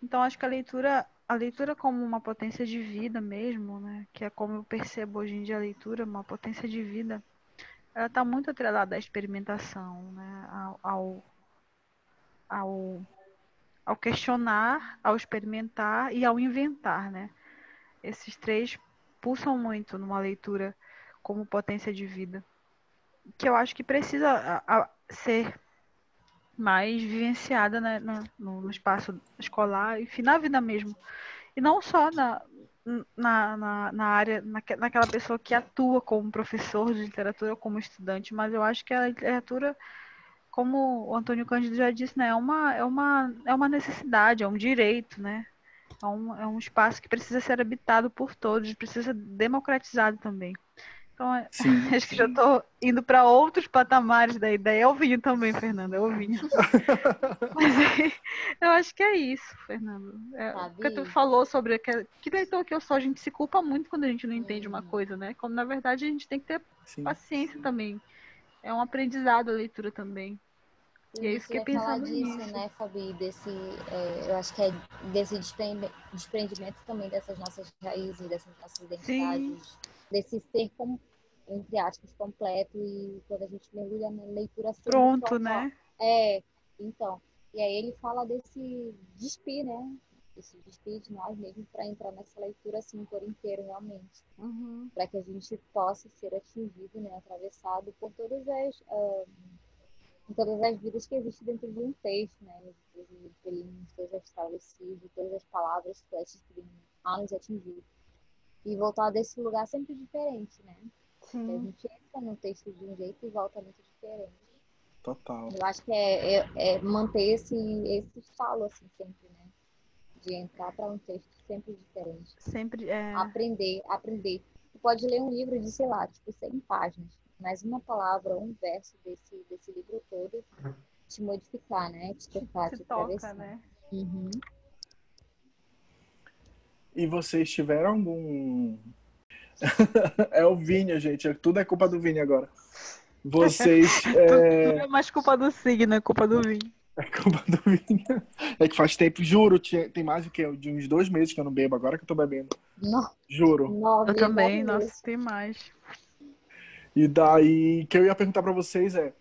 Então acho que a leitura a leitura como uma potência de vida mesmo, né, que é como eu percebo hoje em dia a leitura, uma potência de vida, ela está muito atrelada à experimentação, né, ao, ao, ao, questionar, ao experimentar e ao inventar, né. Esses três pulsam muito numa leitura como potência de vida, que eu acho que precisa a, a, ser mais vivenciada né, no, no, espaço escolar, enfim, na vida mesmo. E não só na, na, na, na área, na, naquela pessoa que atua como professor de literatura, como estudante, mas eu acho que a literatura, como o Antônio Cândido já disse, né, é, uma, é, uma, é uma necessidade, é um direito, né? É um, é um espaço que precisa ser habitado por todos, precisa ser democratizado também. Então, é, sim, acho que já estou indo para outros patamares da ideia. É o vinho também, Fernando, é o vinho. Mas eu acho que é isso, Fernando. É, o que tu falou sobre aquele, que leitor que eu sou, a gente se culpa muito quando a gente não entende uma coisa, né? Quando na verdade a gente tem que ter sim. paciência também. É um aprendizado a leitura também. E aí fiquei pensando disso, nisso. né, Fabi? Desse, é, eu acho que é desse desprendimento também dessas nossas raízes, dessas nossas identidades. Sim desse ser, com, entre aspas, completo e quando a gente mergulha na leitura... Assim, Pronto, né? É, então. E aí ele fala desse despir, né? Esse despir de nós mesmos para entrar nessa leitura assim por inteiro, realmente. Uhum. Para que a gente possa ser atingido, né? Atravessado por todas as... Uh, em todas as vidas que existem dentro de um texto, né? Todos os livros, todas as travessias, todas as palavras, flechas que vêm a nos atingir e voltar desse lugar sempre diferente, né? Sim. A gente entra no texto de um jeito e volta muito diferente. Total. Eu acho que é, é, é manter esse, esse estalo, assim, sempre, né? De entrar para um texto sempre diferente. Sempre, é... Aprender, aprender. Tu pode ler um livro de, sei lá, tipo, 100 páginas, mas uma palavra, um verso desse, desse livro todo te modificar, né? Te tocar, te, te toca, né? Uhum. E vocês tiveram algum. é o Vini, gente. Tudo é culpa do Vini agora. Vocês. É... Tudo é mais culpa do signo, é culpa do Vini. É culpa do Vini. É que faz tempo, juro, tem mais do que de uns dois meses que eu não bebo, agora que eu tô bebendo. Não. Juro. eu também, nossa, tem mais. E daí, que eu ia perguntar para vocês é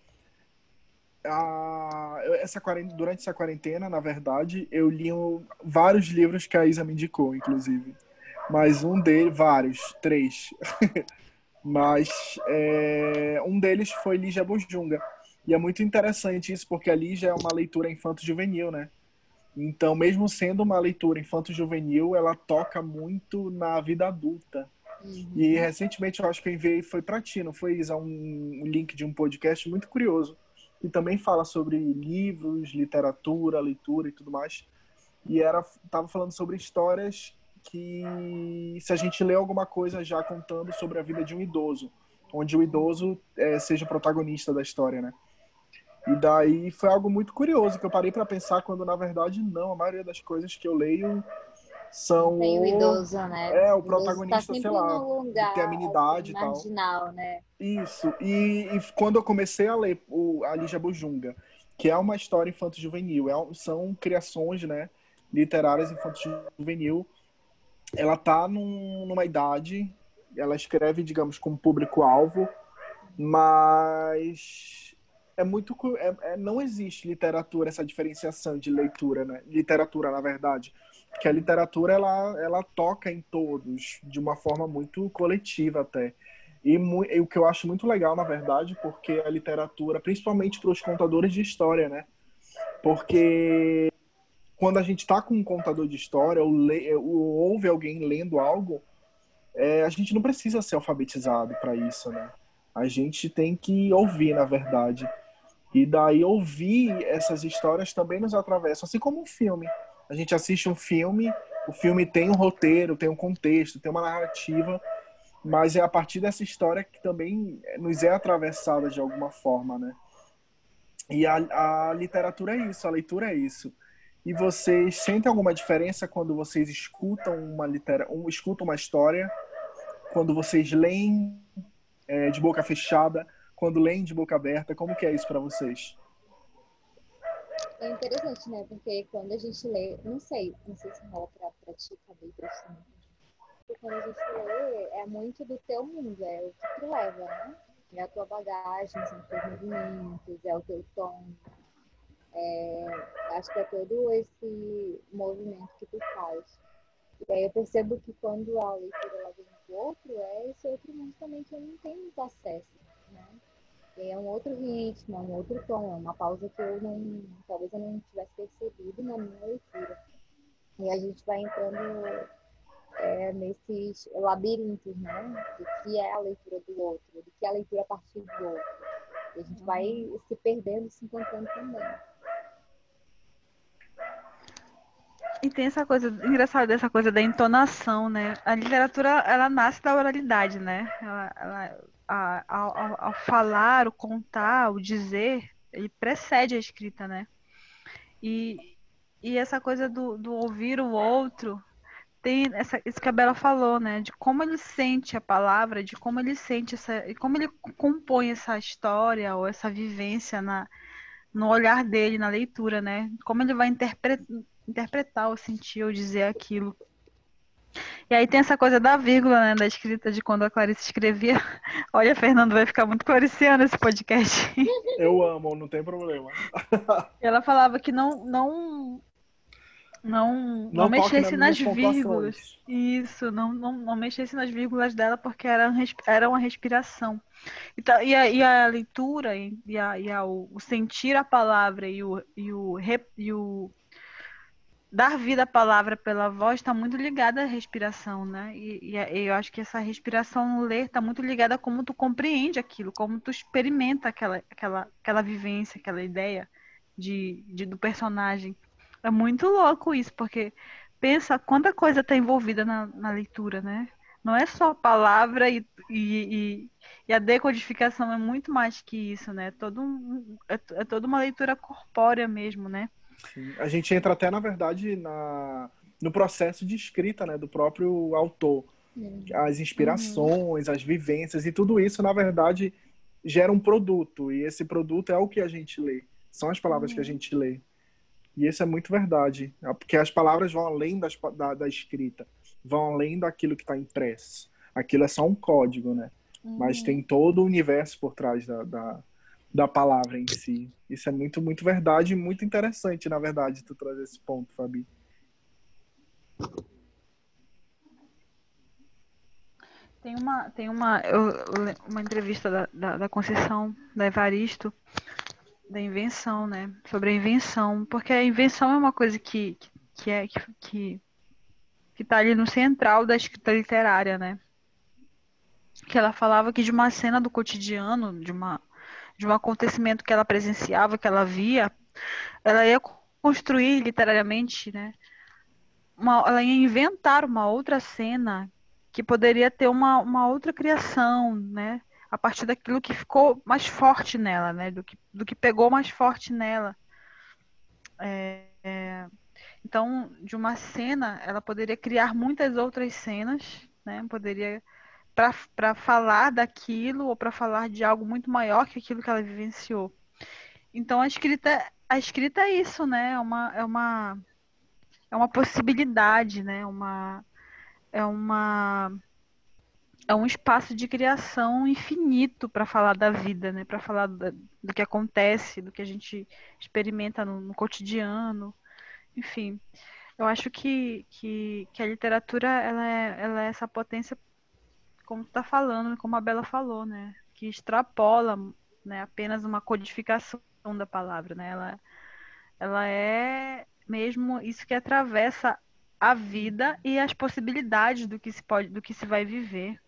a, essa durante essa quarentena, na verdade, eu li vários livros que a Isa me indicou, inclusive. Mas um deles, vários, três. Mas é, um deles foi Lígia Bujunga. E é muito interessante isso, porque a Lígia é uma leitura infanto-juvenil, né? Então, mesmo sendo uma leitura infanto-juvenil, ela toca muito na vida adulta. Uhum. E recentemente eu acho que eu enviei, foi para ti, não foi, Isa, um, link de um podcast muito curioso que também fala sobre livros, literatura, leitura e tudo mais. E era tava falando sobre histórias que se a gente lê alguma coisa já contando sobre a vida de um idoso, onde o idoso é, seja o protagonista da história, né? E daí foi algo muito curioso que eu parei para pensar quando na verdade não, a maioria das coisas que eu leio são tem o idoso, né? É, o, o tá protagonista, tá sei lá, lugar, tem a minha idade e tal. Marginal, né? Isso. E, e, quando eu comecei a ler o a Lígia Bujunga, que é uma história infanto-juvenil, é, são criações, né, literárias infanto-juvenil, ela tá num, numa idade, ela escreve, digamos, como público-alvo, mas é muito é, é, não existe literatura essa diferenciação de leitura né literatura na verdade que a literatura ela, ela toca em todos de uma forma muito coletiva até. E, e o que eu acho muito legal, na verdade, porque a literatura, principalmente para os contadores de história, né? Porque quando a gente está com um contador de história ou, ou ouve alguém lendo algo, é, a gente não precisa ser alfabetizado para isso, né? A gente tem que ouvir, na verdade. E daí ouvir essas histórias também nos atravessa, assim como um filme a gente assiste um filme, o filme tem um roteiro, tem um contexto, tem uma narrativa, mas é a partir dessa história que também nos é atravessada de alguma forma, né? E a, a literatura é isso, a leitura é isso. E vocês sentem alguma diferença quando vocês escutam uma litera, um, escutam uma história, quando vocês leem é, de boca fechada, quando leem de boca aberta? Como que é isso para vocês? É interessante, né? Porque quando a gente lê, não sei, não sei se rola pra, pra ti, pra ti. Porque quando a gente lê, é muito do teu mundo, é o que tu leva, né? É a tua bagagem, são os teus movimentos, é o teu tom. É, acho que é todo esse movimento que tu faz. E aí eu percebo que quando a leitura ela vem do outro, é esse outro mundo também que eu não tenho muito acesso, né? É um outro ritmo, é um outro tom, é uma pausa que eu não, talvez eu não tivesse percebido na minha leitura. E a gente vai entrando é, nesses labirintos, né? Do que é a leitura do outro, do que é a leitura a partir do outro. E a gente vai se perdendo, se encontrando também. e tem essa coisa engraçada dessa coisa da entonação, né? A literatura ela nasce da oralidade, né? Ela, ela, a, a, ao falar, o contar, o dizer, ele precede a escrita, né? E, e essa coisa do, do ouvir o outro tem essa, isso que a Bela falou, né? De como ele sente a palavra, de como ele sente essa. e como ele compõe essa história ou essa vivência na, no olhar dele, na leitura, né? Como ele vai interpretar interpretar ou sentir ou dizer aquilo. E aí tem essa coisa da vírgula, né, da escrita de quando a Clarice escrevia. Olha, Fernando, vai ficar muito clariciano esse podcast. Eu amo, não tem problema. Ela falava que não não não, não, não mexesse nas vírgulas. Isso, não, não, não mexesse nas vírgulas dela porque era, era uma respiração. Então, e, a, e a leitura e, a, e a, o sentir a palavra e o, e o, e o dar vida à palavra pela voz está muito ligada à respiração, né? E, e, eu acho que essa respiração no ler está muito ligada a como tu compreende aquilo, como tu experimenta aquela, aquela, aquela vivência, aquela ideia de, de do personagem. É muito louco isso, porque pensa quanta coisa está envolvida na, na leitura, né? Não é só a palavra e, e, e, a decodificação é muito mais que isso, né? Todo um, é, é toda uma leitura corpórea mesmo, né? Sim. A gente entra até, na verdade, na, no processo de escrita né, do próprio autor. As inspirações, uhum. as vivências e tudo isso, na verdade, gera um produto. E esse produto é o que a gente lê. São as palavras uhum. que a uhum. gente lê. E isso é muito verdade. É porque as palavras vão além das, da, da escrita. Vão além daquilo que está impresso. Aquilo é só um código, né? Uhum. Mas tem todo o universo por trás da, da da palavra em si. Isso é muito, muito verdade e muito interessante, na verdade, tu trazer esse ponto, Fabi. Tem uma, tem uma, eu, uma entrevista da, da, da, Conceição, da Evaristo, da invenção, né? Sobre a invenção. Porque a invenção é uma coisa que, que, é, que, que, que tá ali no central da escrita literária, né? Que ela falava que de uma cena do cotidiano, de uma, de um acontecimento que ela presenciava, que ela via, ela ia construir literariamente, né? Uma, ela ia inventar uma outra cena que poderia ter uma, uma outra criação, né? A partir daquilo que ficou mais forte nela, né? Do que, do que pegou mais forte nela. É, é, então, de uma cena, ela poderia criar muitas outras cenas, né? Poderia para falar daquilo ou para falar de algo muito maior que aquilo que ela vivenciou. Então a escrita, a escrita é isso, né? É uma, é uma, é uma possibilidade, né? Uma, é uma é um espaço de criação infinito para falar da vida, né? Para falar do, do, que acontece, do que a gente experimenta no, no cotidiano, enfim. Eu acho que, que, que a literatura ela é, ela é essa potência como tu tá falando, como a Bela falou, né? Que extrapola né, apenas uma codificação da palavra, né? Ela, ela é mesmo isso que atravessa a vida e as possibilidades do que se pode, do que se vai viver.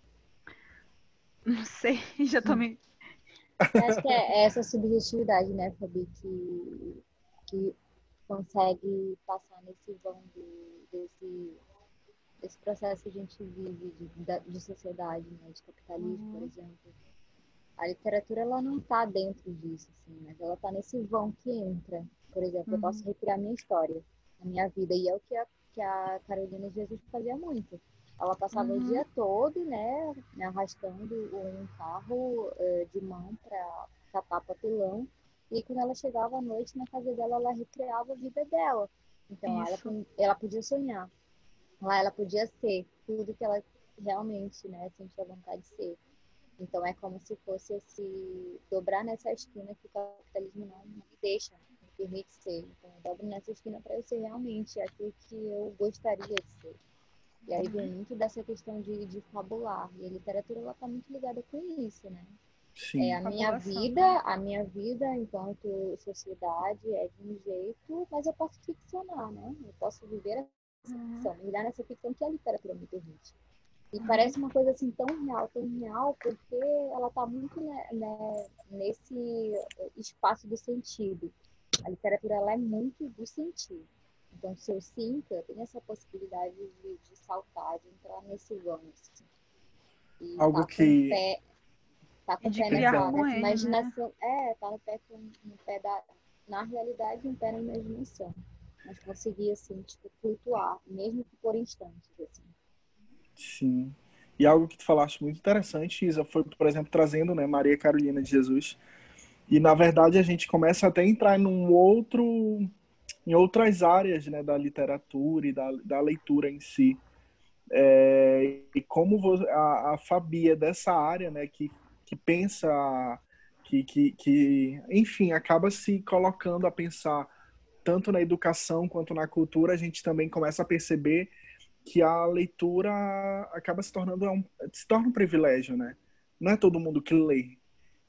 Não sei, já tô me... Acho que é essa subjetividade, né, Fabi, que, que consegue passar nesse vão desse esse processo que a gente vive de, de sociedade, né, de capitalismo, uhum. por exemplo. A literatura ela não está dentro disso, assim, mas ela está nesse vão que entra. Por exemplo, uhum. eu posso uhum. recriar minha história, a minha vida, e é o que a, que a Carolina Jesus fazia muito. Ela passava uhum. o dia todo, né, arrastando um carro uh, de mão para tapar papelão, e quando ela chegava à noite na casa dela, ela recriava a vida dela. Então, ela, ela podia sonhar. Lá ela podia ser tudo que ela realmente, né, sentia vontade de ser. Então é como se fosse esse dobrar nessa esquina que o capitalismo não, me deixa, não me permite ser. Então eu dobro nessa esquina para eu ser realmente aquilo que eu gostaria de ser. E aí vem muito dessa questão de, de fabular. E a literatura ela está muito ligada com isso, né? Sim. É, a minha vida, a minha vida enquanto sociedade é de um jeito, mas eu posso ficcionar, né? Eu posso viver ficção, uhum. mergulhar nessa ficção que a literatura me permite. E uhum. parece uma coisa assim tão real, tão real, porque ela está muito né, né, nesse espaço do sentido. A literatura ela é muito do sentido. Então, se eu sinto, eu tenho essa possibilidade de, de saltar, de entrar nesse vamos. Assim. Algo tá que. Pé, tá com o pé nessa, nessa imaginação. Né? É, tá no pé, com, no pé da. Na realidade, um pé na imaginação. Mas conseguir, assim, tipo, flutuar, mesmo que por instantes, assim. Sim. E algo que tu falaste muito interessante, Isa, foi, por exemplo, trazendo né, Maria Carolina de Jesus. E, na verdade, a gente começa até a entrar num outro em outras áreas né, da literatura e da, da leitura em si. É, e como a, a Fabi é dessa área, né, que, que pensa, que, que, que, enfim, acaba se colocando a pensar tanto na educação quanto na cultura, a gente também começa a perceber que a leitura acaba se tornando um, se torna um privilégio, né? Não é todo mundo que lê.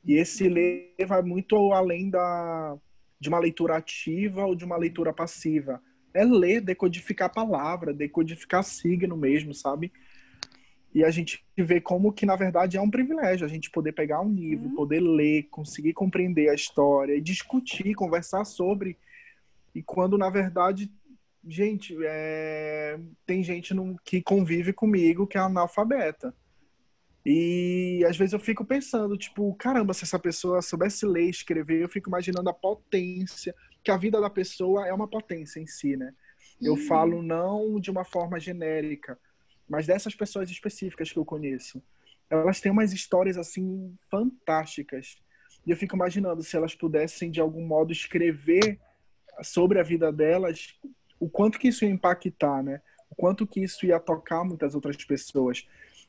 E esse ler vai muito além da, de uma leitura ativa ou de uma leitura passiva. É ler, decodificar a palavra, decodificar signo mesmo, sabe? E a gente vê como que, na verdade, é um privilégio a gente poder pegar um livro, uhum. poder ler, conseguir compreender a história e discutir, conversar sobre. E quando, na verdade, gente, é... tem gente no... que convive comigo que é analfabeta. E às vezes eu fico pensando, tipo, caramba, se essa pessoa soubesse ler e escrever, eu fico imaginando a potência, que a vida da pessoa é uma potência em si, né? Eu uhum. falo não de uma forma genérica, mas dessas pessoas específicas que eu conheço. Elas têm umas histórias assim fantásticas. E eu fico imaginando se elas pudessem de algum modo escrever sobre a vida delas, o quanto que isso ia impactar, né? O quanto que isso ia tocar muitas outras pessoas.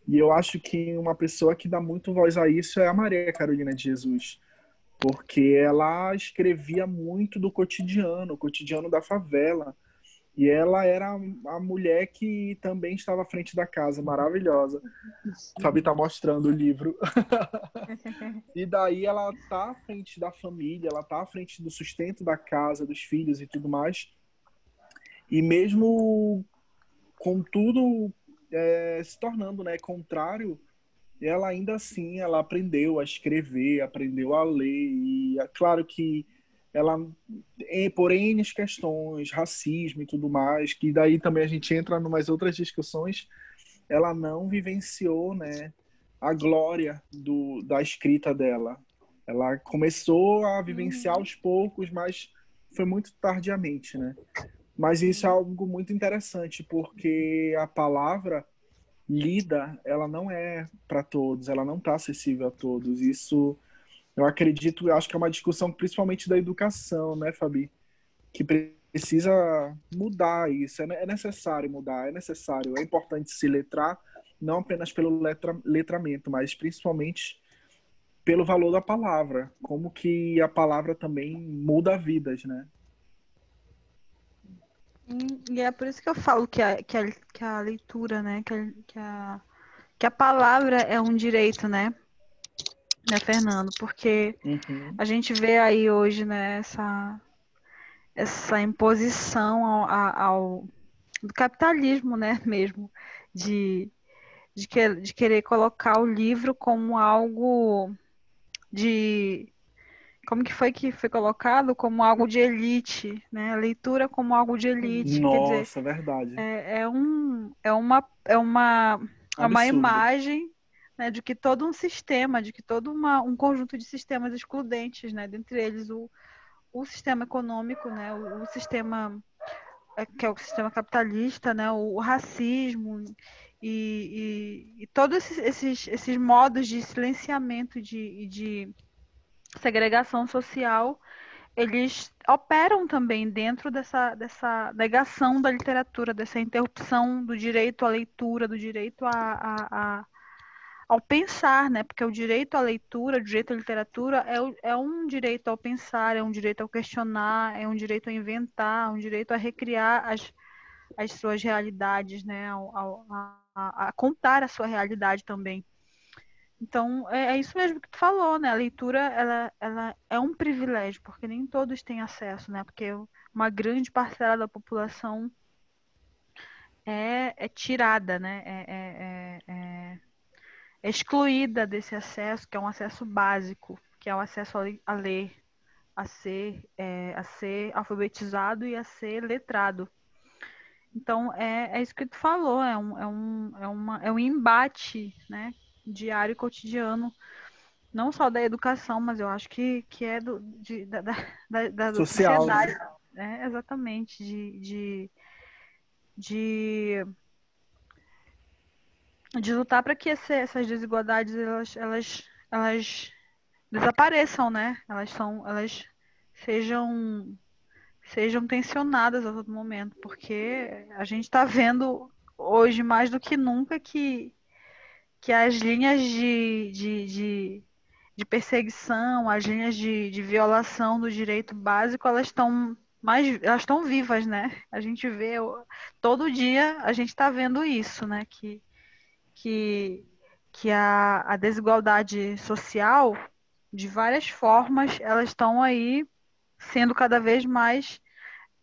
E eu acho que uma pessoa que dá muito voz a isso é a Maria Carolina de Jesus. Porque ela escrevia muito do cotidiano, o cotidiano da favela. E ela era a mulher que também estava à frente da casa, maravilhosa. Fabi tá mostrando o livro. e daí ela tá à frente da família, ela tá à frente do sustento da casa, dos filhos e tudo mais. E mesmo com tudo é, se tornando né, contrário, ela ainda assim ela aprendeu a escrever, aprendeu a ler e é claro que ela por N questões, racismo e tudo mais, que daí também a gente entra em umas outras discussões, ela não vivenciou, né, a glória do, da escrita dela. Ela começou a vivenciar uhum. aos poucos, mas foi muito tardiamente, né? Mas isso é algo muito interessante, porque a palavra lida, ela não é para todos, ela não está acessível a todos. Isso, eu acredito, eu acho que é uma discussão principalmente da educação, né, Fabi? Que precisa mudar isso, é, é necessário mudar, é necessário, é importante se letrar, não apenas pelo letra, letramento, mas principalmente pelo valor da palavra, como que a palavra também muda vidas, né? E é por isso que eu falo que a, que a, que a leitura, né? Que a, que, a, que a palavra é um direito, né? Né, Fernando? Porque uhum. a gente vê aí hoje, né, essa, essa imposição ao, ao do capitalismo, né, mesmo, de, de, que, de querer colocar o livro como algo de como que foi que foi colocado como algo de elite, né? A leitura como algo de elite. Nossa, dizer, verdade. É, é, um, é uma, é uma, é uma imagem né, de que todo um sistema, de que todo uma, um conjunto de sistemas excludentes, né? Dentre eles o, o sistema econômico, né? O, o sistema é, que é o sistema capitalista, né? O, o racismo e, e, e, todos esses, esses, esses modos de silenciamento de, de segregação social, eles operam também dentro dessa, dessa negação da literatura, dessa interrupção do direito à leitura, do direito a, a, a ao pensar, né? Porque o direito à leitura, o direito à literatura é, é um direito ao pensar, é um direito ao questionar, é um direito a inventar, um direito a recriar as, as suas realidades, né? Ao, a, a contar a sua realidade também. Então, é, é, isso mesmo que tu falou, né? A leitura, ela, ela é um privilégio, porque nem todos têm acesso, né? Porque uma grande parcela da população é, é tirada, né? É, é, é, excluída desse acesso, que é um acesso básico, que é o acesso a ler, a ser, é, a ser alfabetizado e a ser letrado. Então, é, é isso que tu falou, é um, é um, é uma, é um embate, né, diário e cotidiano, não só da educação, mas eu acho que, que é do, de, da, da, da, da Social, né? sociedade. né? exatamente, de, de, de, de lutar para que esse, essas desigualdades elas, elas, elas desapareçam, né? Elas são, elas sejam sejam tensionadas a todo momento, porque a gente está vendo hoje mais do que nunca que, que as linhas de, de, de, de perseguição, as linhas de, de violação do direito básico, elas estão mais elas estão vivas, né? A gente vê todo dia a gente está vendo isso, né? Que, que, que a, a desigualdade social, de várias formas, elas estão aí sendo cada vez mais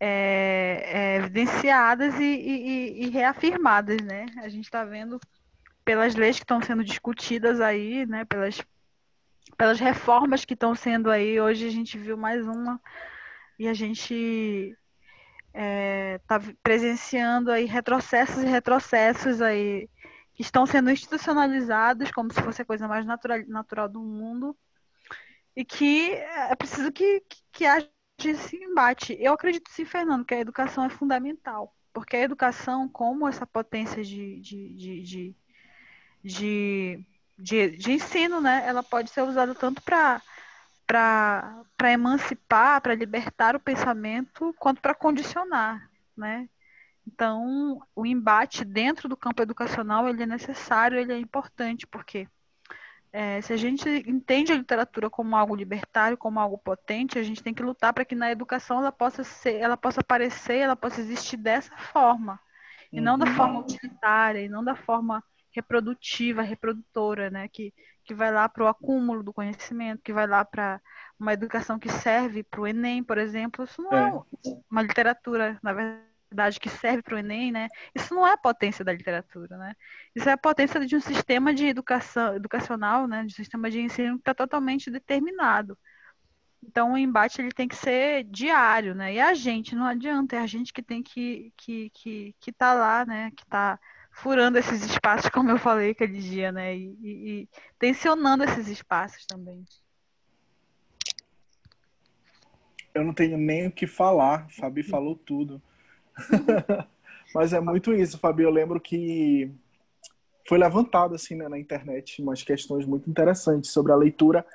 é, é, evidenciadas e, e, e, reafirmadas, né? A gente está vendo pelas leis que estão sendo discutidas aí, né? Pelas, pelas reformas que estão sendo aí. Hoje a gente viu mais uma e a gente está é, presenciando aí retrocessos e retrocessos aí estão sendo institucionalizados como se fosse a coisa mais natural, natural do mundo e que é preciso que, que, que haja esse embate. Eu acredito sim, Fernando, que a educação é fundamental, porque a educação, como essa potência de, de, de, de, de ensino, né, ela pode ser usada tanto para para emancipar, para libertar o pensamento, quanto para condicionar, né? Então, o embate dentro do campo educacional ele é necessário, ele é importante, porque é, se a gente entende a literatura como algo libertário, como algo potente, a gente tem que lutar para que na educação ela possa ser, ela possa aparecer, ela possa existir dessa forma, e não da forma uhum. utilitária, e não da forma reprodutiva, reprodutora, né, que, que vai lá para o acúmulo do conhecimento, que vai lá para uma educação que serve para o Enem, por exemplo, isso não é, é. uma literatura, na verdade verdade, que serve para o Enem, né? Isso não é a potência da literatura, né? Isso é a potência de um sistema de educação educacional, né? De um sistema de ensino que está totalmente determinado. Então, o embate ele tem que ser diário, né? E a gente, não adianta, é a gente que tem que que que que tá lá, né? Que está furando esses espaços, como eu falei aquele dia, né? E, e, e tensionando esses espaços também. Eu não tenho nem o que falar. Fabi falou tudo. Mas é muito isso, Fabio. Eu lembro que foi levantado assim né, na internet umas questões muito interessantes sobre a leitura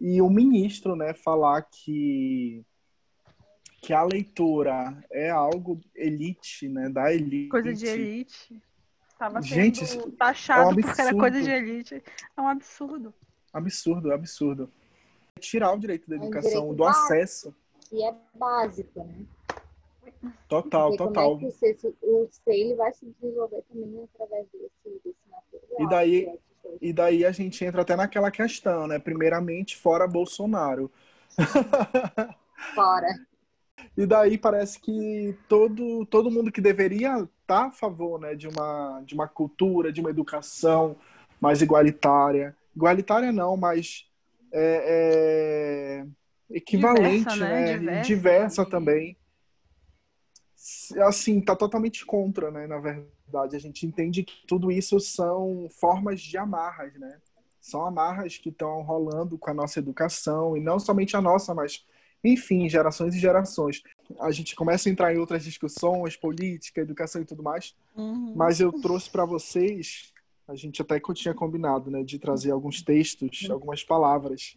e o ministro, né, falar que que a leitura é algo elite, né, da elite. Coisa de elite. Tava Gente, sendo taxado é um porque era coisa de elite. É um absurdo. Absurdo, absurdo. Tirar o direito da educação, é um direito do acesso. E é básico, né? Total, total. Como é que o, o C ele vai se desenvolver também através desse, desse material. E daí, e daí a gente entra até naquela questão, né? Primeiramente, fora Bolsonaro. Fora. E daí parece que todo, todo mundo que deveria estar tá a favor né, de, uma, de uma cultura, de uma educação mais igualitária. Igualitária não, mas é, é equivalente, diversa, né? né? Diversa, diversa também assim, tá totalmente contra, né, na verdade. A gente entende que tudo isso são formas de amarras, né? São amarras que estão rolando com a nossa educação, e não somente a nossa, mas, enfim, gerações e gerações. A gente começa a entrar em outras discussões, política, educação e tudo mais, uhum. mas eu trouxe para vocês, a gente até que eu tinha combinado, né, de trazer alguns textos, algumas palavras.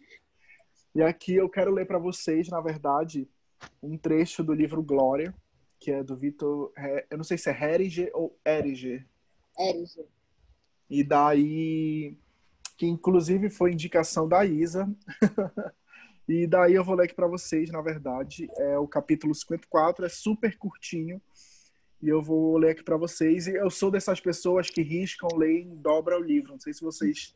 E aqui eu quero ler para vocês, na verdade, um trecho do livro Glória, que é do Vitor. Eu não sei se é Heriger ou Eriger. Eriger. E daí. Que inclusive foi indicação da Isa. e daí eu vou ler aqui para vocês, na verdade. É o capítulo 54, é super curtinho. E eu vou ler aqui para vocês. E eu sou dessas pessoas que riscam, leem, dobra o livro. Não sei se vocês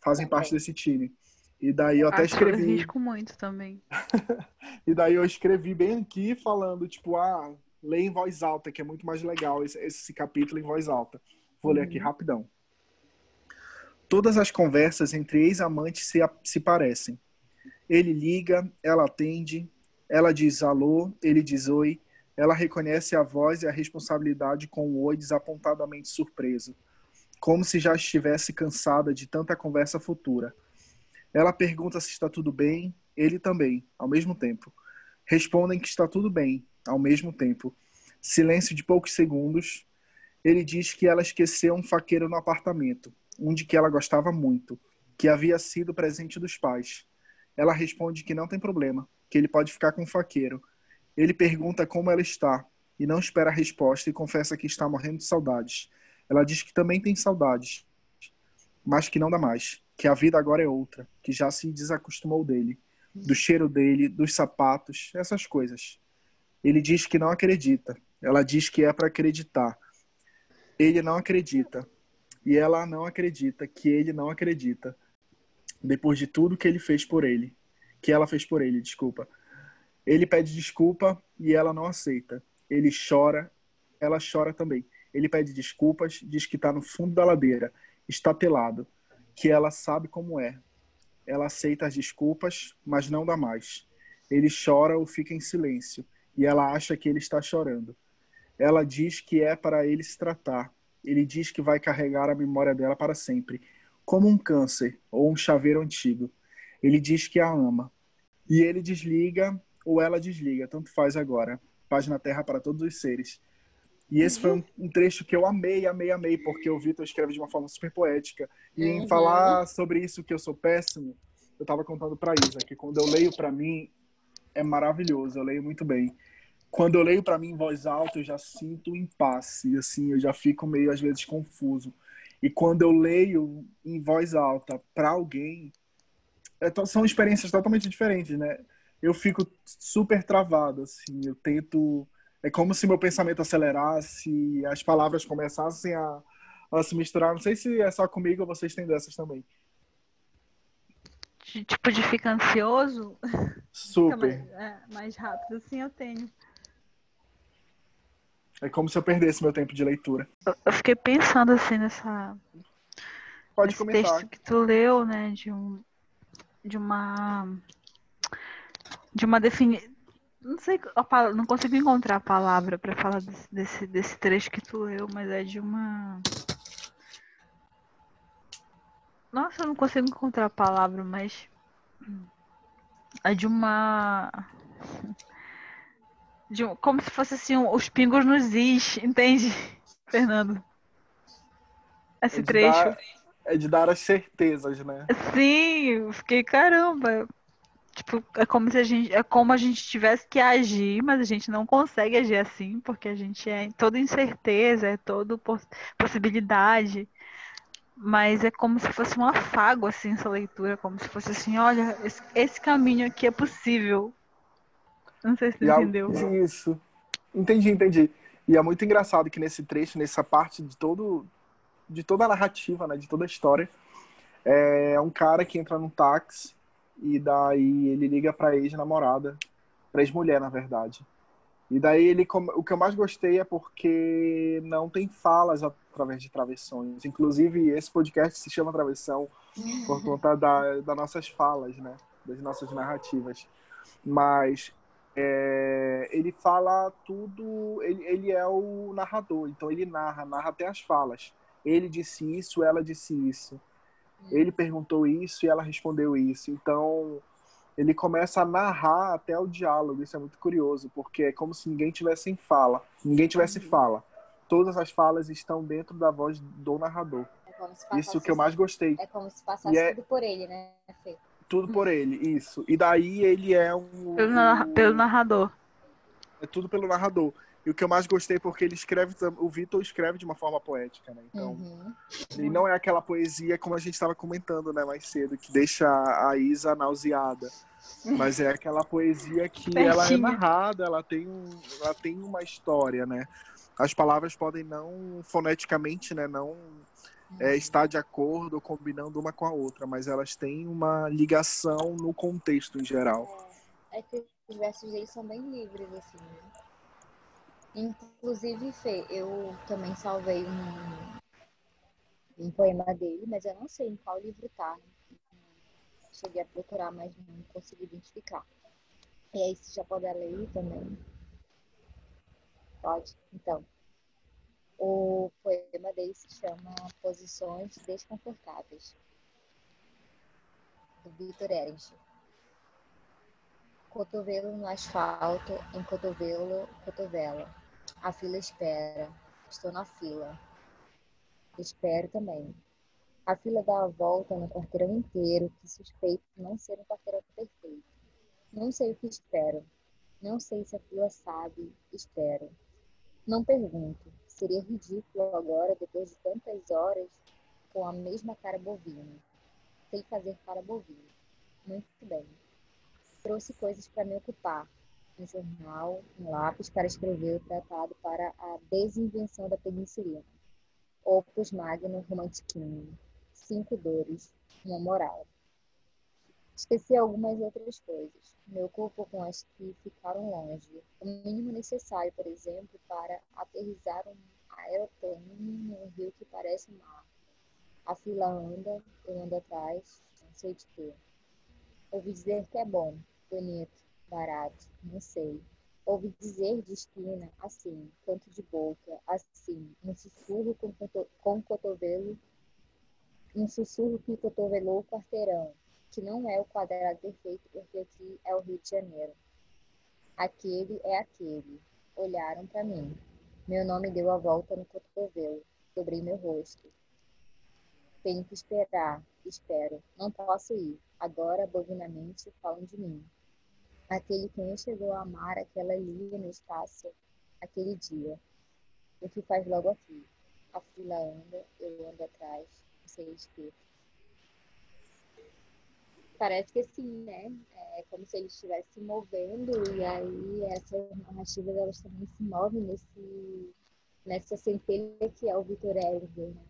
fazem parte desse time. E daí eu até escrevi. Eu risco muito também. e daí eu escrevi bem aqui falando, tipo, ah, lê em voz alta, que é muito mais legal esse, esse capítulo em voz alta. Vou ler aqui uhum. rapidão. Todas as conversas entre ex-amantes se, se parecem. Ele liga, ela atende, ela diz alô, ele diz oi, Ela reconhece a voz e a responsabilidade com o oi desapontadamente surpreso, como se já estivesse cansada de tanta conversa futura. Ela pergunta se está tudo bem, ele também, ao mesmo tempo. Respondem que está tudo bem, ao mesmo tempo. Silêncio de poucos segundos. Ele diz que ela esqueceu um faqueiro no apartamento, um de que ela gostava muito, que havia sido presente dos pais. Ela responde que não tem problema, que ele pode ficar com o faqueiro. Ele pergunta como ela está e não espera a resposta e confessa que está morrendo de saudades. Ela diz que também tem saudades, mas que não dá mais, que a vida agora é outra, que já se desacostumou dele, do cheiro dele, dos sapatos, essas coisas. Ele diz que não acredita. Ela diz que é para acreditar. Ele não acredita. E ela não acredita que ele não acredita. Depois de tudo que ele fez por ele, que ela fez por ele, desculpa. Ele pede desculpa e ela não aceita. Ele chora, ela chora também. Ele pede desculpas, diz que está no fundo da ladeira, está telado, que ela sabe como é. Ela aceita as desculpas, mas não dá mais. Ele chora ou fica em silêncio e ela acha que ele está chorando. Ela diz que é para ele se tratar. Ele diz que vai carregar a memória dela para sempre, como um câncer ou um chaveiro antigo. Ele diz que a ama. E ele desliga ou ela desliga, tanto faz agora. Paz na terra para todos os seres. E esse foi um, trecho que eu amei, amei, amei, porque o Vitor escreve de uma forma super poética. E em uhum. falar sobre isso que eu sou péssimo, eu estava contando para Isa que quando eu leio para mim é maravilhoso, eu leio muito bem. Quando eu leio para mim em voz alta, eu já sinto um impasse, assim, eu já fico meio às vezes confuso. E quando eu leio em voz alta para alguém, é, são experiências totalmente diferentes, né? Eu fico super travado, assim, eu tento é como se meu pensamento acelerasse, as palavras começassem a, a se misturar. Não sei se é só comigo ou vocês têm dessas também. Tipo, de ficar ansioso? Super. mais, é, mais rápido, assim eu tenho. É como se eu perdesse meu tempo de leitura. Eu, fiquei pensando assim nessa. Pode comentar. texto que tu leu, né? De um. De uma. De uma definição não sei, não consigo encontrar a palavra para falar desse, desse, desse trecho que tu leu, mas é de uma. Nossa, eu não consigo encontrar a palavra, mas. É de uma. De um... Como se fosse assim, os pingos nos is, entende, Fernando? Esse é trecho. Dar, é de dar as certezas, né? Sim, eu fiquei, caramba. Tipo, é como se a gente, é como a gente tivesse que agir, mas a gente não consegue agir assim, porque a gente é toda incerteza, é toda poss possibilidade. Mas é como se fosse um afago, assim, essa leitura, como se fosse assim, olha, esse, esse caminho aqui é possível. Não sei se você entendeu. Isso. Entendi, entendi. E é muito engraçado que nesse trecho, nessa parte de todo de toda a narrativa, né, de toda a história, é um cara que entra num táxi e daí ele liga pra ex-namorada, pra ex-mulher, na verdade. E daí ele o que eu mais gostei é porque não tem falas através de travessões. Inclusive, esse podcast se chama Travessão por conta da, das nossas falas, né? Das nossas narrativas. Mas é, ele fala tudo, ele, ele é o narrador, então ele narra, narra até as falas. Ele disse isso, ela disse isso ele perguntou isso e ela respondeu isso. Então, ele começa a narrar até o diálogo. Isso é muito curioso, porque é como se ninguém tivesse em fala, ninguém tivesse uhum. fala. Todas as falas estão dentro da voz do narrador. É isso que eu mais gostei. É como se passasse é... tudo por ele, né, Fê? Tudo por ele, isso. E daí ele é um. Pelo, um... pelo narrador. É tudo pelo narrador. E o que eu mais gostei é porque ele escreve, o Vitor escreve de uma forma poética, né? Então, uhum. e não é aquela poesia como a gente estava comentando, né, mais cedo, que deixa a Isa nauseada. Mas é aquela poesia que ela é narrada, ela tem, ela tem uma história, né? As palavras podem não, foneticamente, né, não é, estar de acordo combinando uma com a outra, mas elas têm uma ligação no contexto em geral. É, é que os versos deles são bem livres, assim, né? Inclusive, Fê, eu também salvei um, um poema dele, mas eu não sei em qual livro tá. Cheguei a procurar, mas não consegui identificar. E aí, você já pode ler também. Pode? Então, o poema dele se chama Posições Desconfortáveis, do Victor Ehrenstein. Cotovelo no asfalto, em cotovelo, cotovela. A fila espera. Estou na fila. Espero também. A fila dá a volta no quarteirão inteiro, que suspeito não ser um quarteirão perfeito. Não sei o que espero. Não sei se a fila sabe. Espero. Não pergunto. Seria ridículo agora, depois de tantas horas, com a mesma cara bovina. Sei fazer cara bovina. Muito bem trouxe coisas para me ocupar. Um jornal, um lápis para escrever o tratado para a desinvenção da penicilina. Opus Magnum Romantiquinho. Cinco dores, uma moral. Esqueci algumas outras coisas. Me ocupo com as que ficaram longe. O mínimo necessário, por exemplo, para aterrizar um aeroplano num rio que parece mar. A fila anda, eu ando atrás, não sei de quê. Ouvi dizer que é bom, bonito, barato, não sei. Ouvi dizer de esquina, assim, canto de boca, assim, um sussurro com, com cotovelo, um sussurro que cotovelou o quarteirão, que não é o quadrado perfeito, porque aqui é o Rio de Janeiro. Aquele é aquele. Olharam para mim. Meu nome deu a volta no cotovelo. Dobrei meu rosto. Tenho que esperar. Espero. Não posso ir. Agora, bovinamente, falam de mim aquele quem chegou a amar aquela linha no espaço aquele dia. O que faz logo aqui? A fila anda, eu ando atrás, sei que. Parece que sim, né? É como se ele estivesse se movendo e aí essas narrativas elas também se movem nesse, nessa centelha que é o Vitor Elger, né?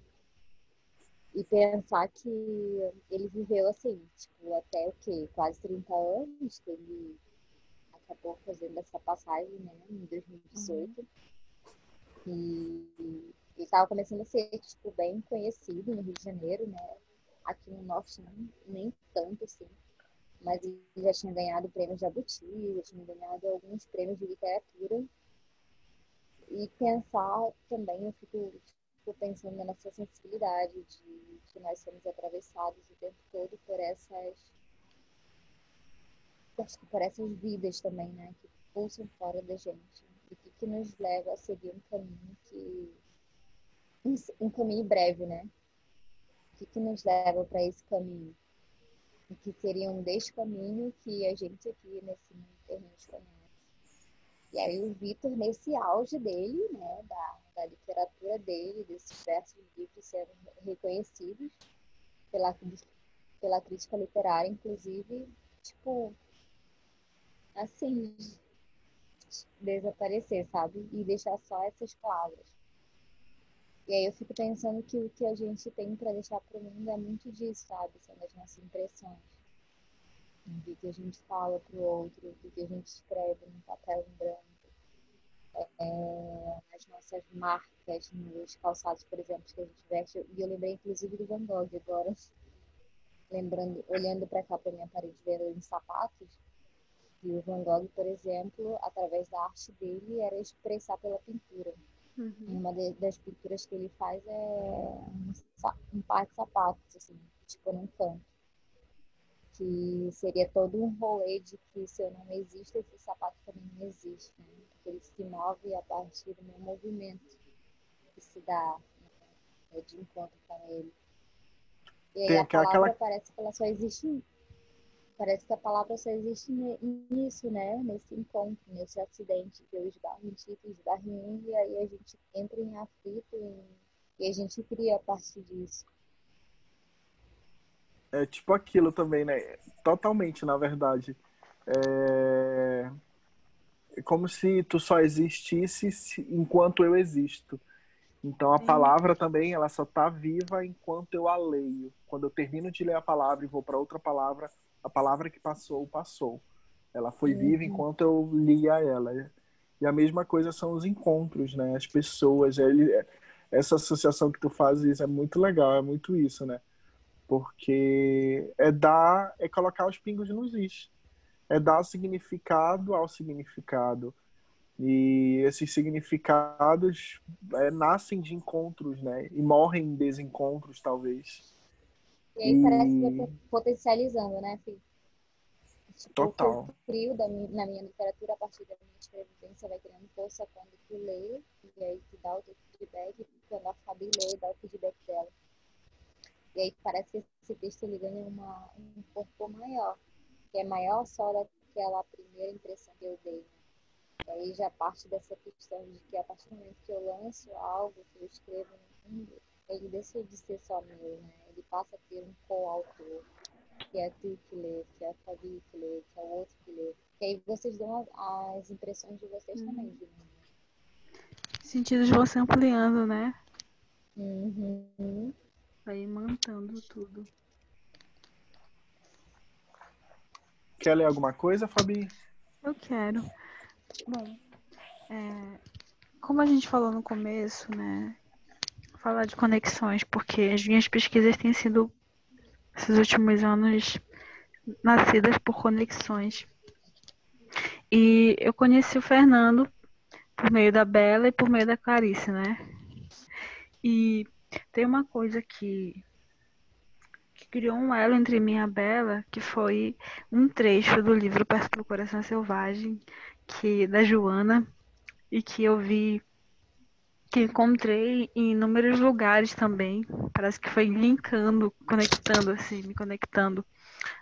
E pensar que ele viveu assim, tipo, até o quê? Quase 30 anos, que ele acabou fazendo essa passagem, né, em 2018. Uhum. E ele estava começando a ser, tipo, bem conhecido no Rio de Janeiro, né? Aqui no Norte nem tanto, assim. Mas já tinha ganhado prêmios Jabuti, já tinha ganhado alguns prêmios de literatura. E pensar também, eu fico, fico pensando nessa sensibilidade de que nós somos atravessados o tempo todo por essas acho que por essas vidas também, né? Que pulsam fora da gente. E que, que nos leva a seguir um caminho que. Um, um caminho breve, né? Que, que nos leva para esse caminho? E que seria um desse caminho que a gente aqui nesse mundo gente conhece. E aí o Vitor, nesse auge dele, né, da, da literatura dele, desses versos livros sendo reconhecidos pela, pela crítica literária, inclusive, tipo, assim, desaparecer, sabe? E deixar só essas palavras. E aí eu fico pensando que o que a gente tem para deixar para o mundo é muito disso, sabe? São as nossas impressões. Do que a gente fala para o outro, do que a gente escreve no papel em branco. É, as nossas marcas nos calçados, por exemplo, que a gente veste. E eu lembrei, inclusive, do Van Gogh agora. Lembrando, olhando para cá, para minha parede, vendo em sapatos e o Van Gogh, por exemplo, através da arte dele, era expressar pela pintura. Uhum. Uma de, das pinturas que ele faz é um, um par de sapatos, assim, tipo num canto. Que seria todo um rolê de que se eu não existo, esse sapato também não existe. Né? Porque ele se move a partir do meu movimento que se dá né? de encontro com ele. E aí a palavra aquela... parece que ela só existe Parece que a palavra só existe nisso, né? Nesse encontro, nesse acidente, que eu esbarro em ti, tu esbarra em mim, e aí a gente entra em aflito em... e a gente cria a partir disso. É tipo aquilo também, né? Totalmente, na verdade. É... é como se tu só existisse enquanto eu existo. Então a Sim. palavra também, ela só tá viva enquanto eu a leio. Quando eu termino de ler a palavra e vou para outra palavra, a palavra que passou, passou. Ela foi uhum. viva enquanto eu lia ela. E a mesma coisa são os encontros, né? As pessoas. Ele, essa associação que tu fazes é muito legal, é muito isso, né? Porque é dar, é colocar os pingos nos is. É dar significado ao significado. E esses significados é, nascem de encontros, né? E morrem em desencontros, talvez. E aí e... parece que vai potencializando, né, Fih? Tipo, Total. O frio da, na minha literatura, a partir da minha escrevivência, vai criando força quando tu lê, e aí tu dá o teu feedback, quando a Fabi lê, dá o feedback dela. E aí parece que esse texto ele ganha uma, um corpo maior, que é maior só daquela primeira impressão que eu dei. Né? E aí já parte dessa questão de que a partir do momento que eu lanço algo, que eu escrevo no mundo, ele deixa de ser só meu, né? Ele passa a ter um coautor que é tu que lê, que é a Fabi que lê, que é o outro que lê. E aí vocês dão as impressões de vocês também. De Sentidos vão se ampliando, né? Uhum. Vai mantendo tudo. Quer ler alguma coisa, Fabi? Eu quero. Bom, é, como a gente falou no começo, né? Falar de conexões, porque as minhas pesquisas têm sido esses últimos anos nascidas por conexões. E eu conheci o Fernando por meio da Bela e por meio da Clarice, né? E tem uma coisa que, que criou um elo entre mim e a Bela, que foi um trecho do livro Perto do Coração Selvagem, que da Joana, e que eu vi que encontrei em inúmeros lugares também. Parece que foi linkando, conectando, assim, me conectando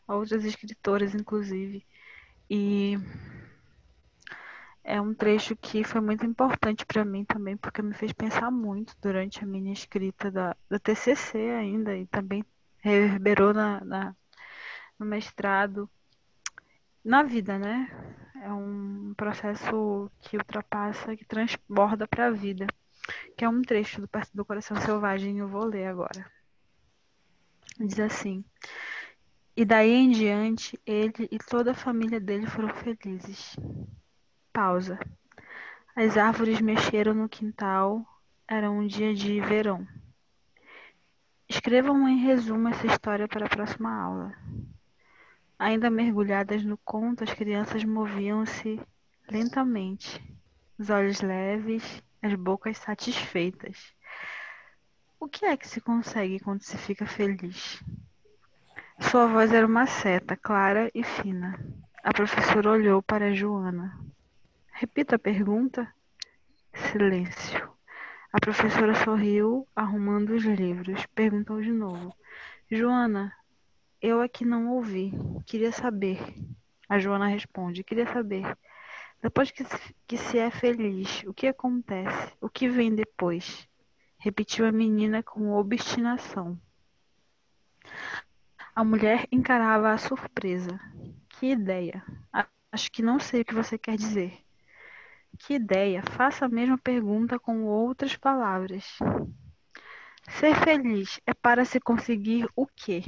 a outras escritoras, inclusive. E é um trecho que foi muito importante para mim também, porque me fez pensar muito durante a minha escrita da, da TCC ainda, e também reverberou na, na no mestrado, na vida, né? É um processo que ultrapassa, que transborda para a vida que é um trecho do Perto do Coração Selvagem, eu vou ler agora. Diz assim: E daí em diante, ele e toda a família dele foram felizes. Pausa. As árvores mexeram no quintal, era um dia de verão. Escrevam em resumo essa história para a próxima aula. Ainda mergulhadas no conto, as crianças moviam-se lentamente, os olhos leves as bocas satisfeitas. O que é que se consegue quando se fica feliz? Sua voz era uma seta, clara e fina. A professora olhou para Joana. Repita a pergunta. Silêncio. A professora sorriu, arrumando os livros. Perguntou de novo. Joana, eu aqui não ouvi. Queria saber. A Joana responde. Queria saber. Depois que se, que se é feliz, o que acontece? O que vem depois? Repetiu a menina com obstinação. A mulher encarava a surpresa. Que ideia! Acho que não sei o que você quer dizer. Que ideia! Faça a mesma pergunta com outras palavras. Ser feliz é para se conseguir o quê?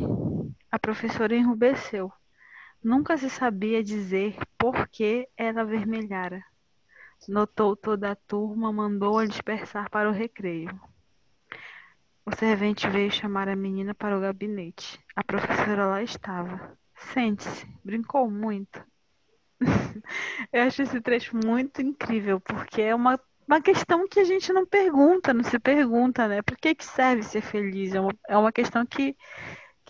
A professora enrubesceu. Nunca se sabia dizer por que ela avermelhara. Notou toda a turma, mandou-a dispersar para o recreio. O servente veio chamar a menina para o gabinete. A professora lá estava. Sente-se, brincou muito. Eu acho esse trecho muito incrível, porque é uma, uma questão que a gente não pergunta, não se pergunta, né? Por que, que serve ser feliz? É uma, é uma questão que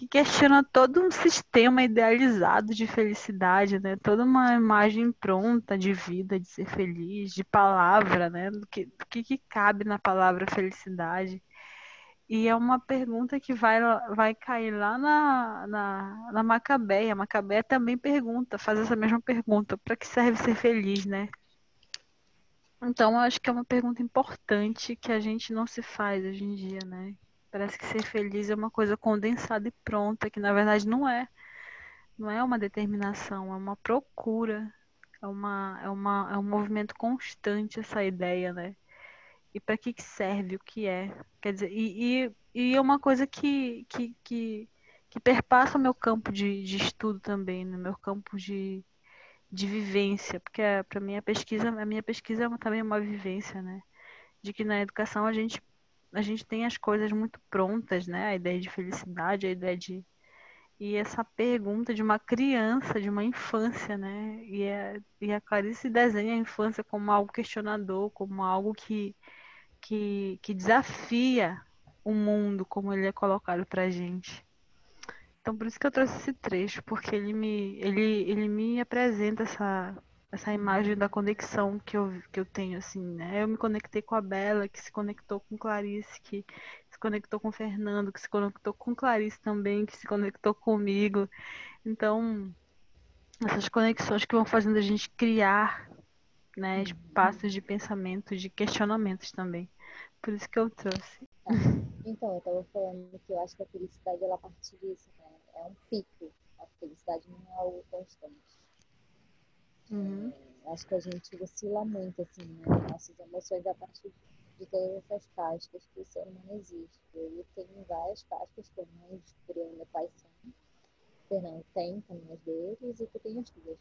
que questiona todo um sistema idealizado de felicidade, né? Toda uma imagem pronta de vida, de ser feliz, de palavra, né? Do que, que, que cabe na palavra felicidade. E é uma pergunta que vai, vai cair lá na, na, na Macabeia. A Macabeia também pergunta, faz essa mesma pergunta: para que serve ser feliz, né? Então, eu acho que é uma pergunta importante que a gente não se faz hoje em dia, né? Parece que ser feliz é uma coisa condensada e pronta, que na verdade não é. Não é uma determinação, é uma procura, é, uma, é, uma, é um movimento constante essa ideia, né? E para que, que serve, o que é? Quer dizer, e, e, e é uma coisa que, que, que, que perpassa o meu campo de, de estudo também, no né? meu campo de, de vivência, porque para mim a pesquisa, a minha pesquisa é também uma vivência, né? De que na educação a gente a gente tem as coisas muito prontas, né? A ideia de felicidade, a ideia de, e essa pergunta de uma criança, de uma infância, né? E a, e a Clarice desenha a infância como algo questionador, como algo que, que, que desafia o mundo como ele é colocado pra gente. Então por isso que eu trouxe esse trecho, porque ele me, ele, ele me apresenta essa, essa imagem da conexão que eu, que eu tenho, assim, né? Eu me conectei com a Bela, que se conectou com Clarice, que conectou com o Fernando, que se conectou com Clarice também, que se conectou comigo. Então, essas conexões que vão fazendo a gente criar né, espaços de pensamento, de questionamentos também. Por isso que eu trouxe. Tá. Então, eu estava falando que eu acho que a felicidade ela parte disso, né? É um pico. A felicidade não é algo constante. Uhum. Acho que a gente oscila muito, assim, né? Nossas emoções a partir de todas essas cascas que o ser humano existe. Ele tem várias cascas, que mãe, criando pais são. Fernando tem também as deles e tu tem as tuas.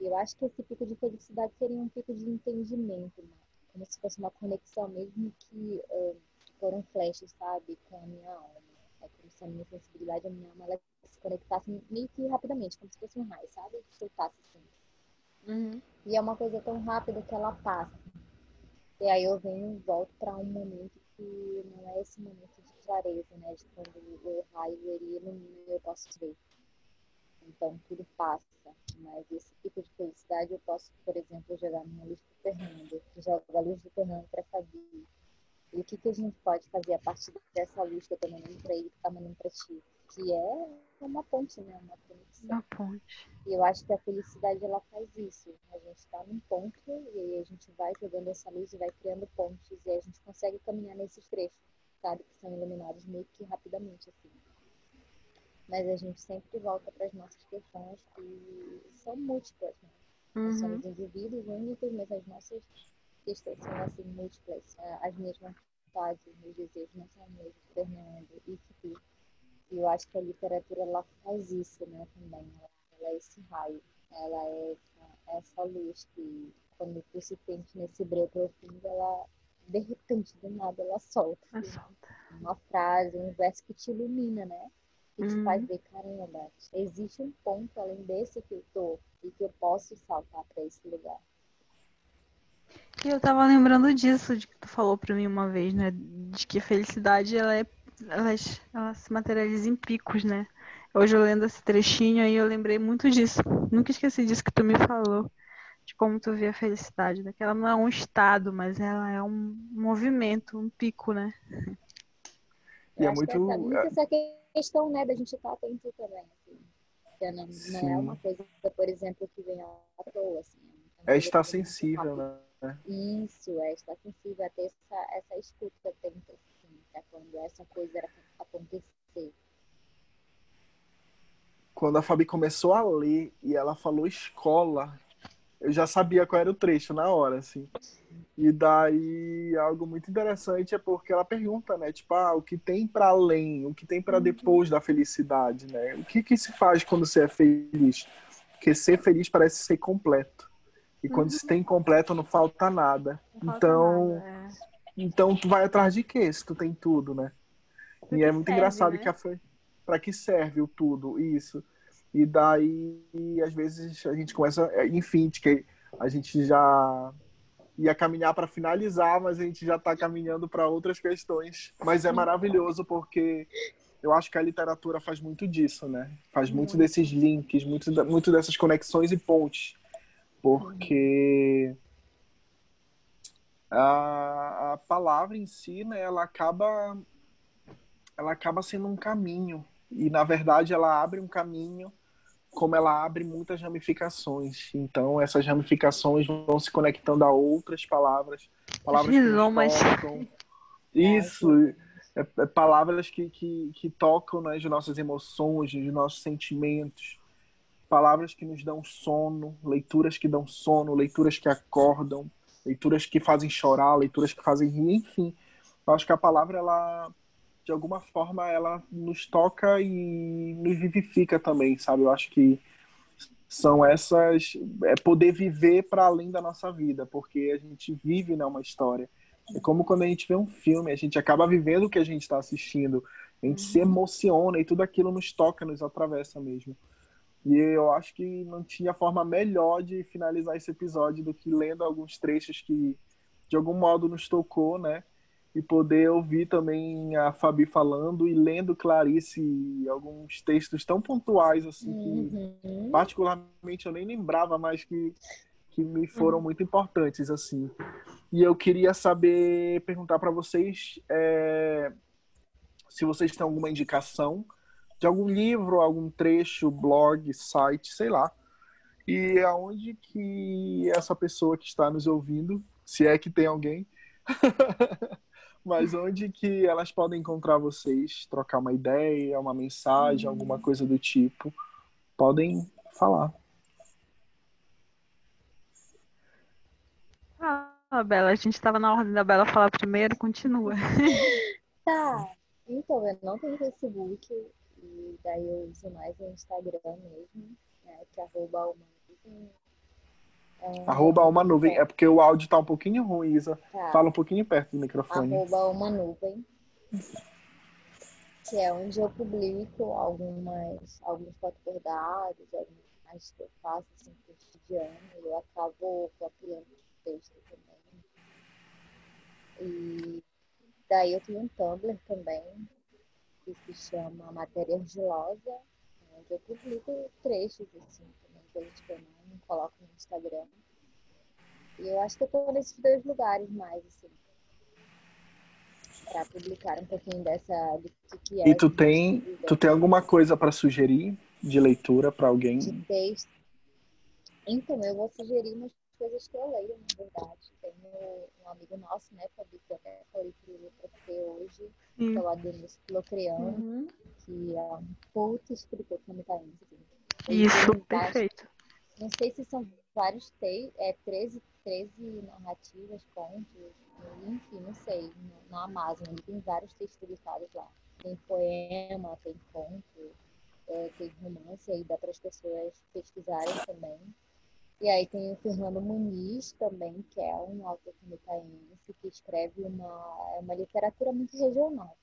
Eu acho que esse pico de felicidade seria um pico de entendimento, né? como se fosse uma conexão, mesmo que uh, foram flashes, sabe, com a minha alma. É como se a minha sensibilidade, a minha alma, ela se conectasse meio que rapidamente, como se fosse um raio, sabe? Soltasse assim. Uhum. E é uma coisa tão rápida que ela passa. E aí eu venho e volto para um momento que não é esse momento de clareza, né? De quando o raio ele ilumina e eu posso ver. Então tudo passa. Mas esse tipo de felicidade eu posso, por exemplo, jogar minha luz do Fernando, jogar a luz do Fernando para Fabi. E o que, que a gente pode fazer a partir dessa luz que eu tô mandando para ele, que tá mandando para ti? Que é uma ponte, né? Uma conexão. Uma ponte. E eu acho que a felicidade ela faz isso. A gente está num ponto e aí a gente vai jogando essa luz e vai criando pontes e a gente consegue caminhar nesses trechos, sabe? Que são iluminados meio que rapidamente, assim. Mas a gente sempre volta para as nossas questões que são múltiplas, né? Uhum. Somos indivíduos únicos, mas as nossas questões são assim múltiplas. As mesmas vontades, os meus desejos não são os mesmos, Fernando e Fifi. E eu acho que a literatura ela faz isso, né, também. Ela ela é esse raio, ela é essa luz que quando tu se sente nesse breu profundo, ela de repente, do nada, ela solta. Assim, uma frase, um verso que te ilumina, né? E te Uhum. faz ver, caramba, existe um ponto além desse que eu tô e que eu posso saltar para esse lugar. E eu tava lembrando disso, de que tu falou pra mim uma vez, né? De que a felicidade, ela é. Ela, ela se materializa em picos, né? Hoje eu lendo esse trechinho aí, eu lembrei muito disso. Nunca esqueci disso que tu me falou. De como tu vê a felicidade, né? Que ela não é um estado, mas ela é um movimento, um pico, né? E é muito- essa, muito essa questão, né, da gente estar atento também, assim. Que não, não é uma coisa, por exemplo, que vem à toa, assim. É coisa estar sensível, né? Isso, é estar sensível a ter essa, essa escuta atenta, assim, pra quando essa coisa acontecer. Quando a Fabi começou a ler e ela falou escola, eu já sabia qual era o trecho na hora, assim. E daí algo muito interessante é porque ela pergunta, né, tipo, ah, o que tem para além, o que tem para depois da felicidade, né? O que que se faz quando você é feliz? Porque ser feliz parece ser completo. E quando se tem completo não falta nada. Não falta Então, nada, é. Então tu vai atrás de quê se tu tem tudo, né? Pra E é muito serve, engraçado né? que a foi para que serve o tudo, isso. E daí, às vezes, a gente começa, enfim, de que a gente já ia caminhar para finalizar, mas a gente já está caminhando para outras questões. Mas é maravilhoso porque eu acho que a literatura faz muito disso, né? Faz muito, Muito. desses links, muito, muito dessas conexões e pontes. Porque a, a palavra em si, né, ela acaba ela acaba sendo um caminho. E na verdade ela abre um caminho como ela abre muitas ramificações. Então essas ramificações vão se conectando a outras palavras palavras que nos tocam. Isso é, é palavras que, que, que tocam nas nossas emoções nos nossos sentimentos. Palavras que nos dão sono leituras que dão sono leituras que acordam leituras que fazem chorar leituras que fazem rir enfim eu acho que a palavra ela de alguma forma ela nos toca e nos vivifica também, sabe? Eu acho que são essas é poder viver para além da nossa vida, porque a gente vive né, uma história. É como quando a gente vê um filme, a gente acaba vivendo o que a gente está assistindo. A gente se emociona e tudo aquilo nos toca, nos atravessa mesmo. E eu acho que não tinha forma melhor de finalizar esse episódio do que lendo alguns trechos que de algum modo nos tocou, né? E poder ouvir também a Fabi falando e lendo Clarice alguns textos tão pontuais assim que Uhum. particularmente eu nem lembrava mais que que me foram muito importantes assim. E eu queria saber perguntar para vocês é, se vocês têm alguma indicação de algum livro, algum trecho, blog, site, sei lá. E aonde que essa pessoa que está nos ouvindo, se é que tem alguém, mas onde que elas podem encontrar vocês, trocar uma ideia, uma mensagem, alguma coisa do tipo, podem falar. Ah, Bela, a gente tava na ordem da Bela falar primeiro, continua. Tá. Então, eu não tenho Facebook, e daí eu uso mais o Instagram mesmo, né, que é arroba uma nuvem. É, Arroba uma nuvem. É porque o áudio tá um pouquinho ruim, Isa. tá. Fala um pouquinho perto do microfone. arroba uma nuvem, que é onde eu publico algumas, alguns fotos bordados, algumas imagens que eu faço assim, no cotidiano, eu acabo copiando texto também. E daí eu tenho um Tumblr também, que se chama Matéria Argilosa, onde eu publico trechos assim, também, coisas que eu não coloco no Instagram. E eu acho que eu tô nesses dois lugares mais, assim, para publicar um pouquinho dessa do que, que é E tu tem, tu tem alguma coisa para sugerir de leitura para alguém? de texto. Então, eu vou sugerir umas coisas que eu leio, na verdade. Tem um amigo nosso, né, Fabi, que até ele pra você hoje, Sim. que é o Adenis Clocriano, Uhum. que é um puta escritor camitaense. Isso, perfeito. Não sei se são vários textos, é 13, 13 narrativas, contos, enfim, não sei, no Amazon. Ele tem vários textos publicados lá. Tem poema, tem conto, é, tem romance, aí dá para as pessoas pesquisarem também. E aí tem o Fernando Muniz também, que é um autor camitaense, que escreve uma, é uma literatura muito regional.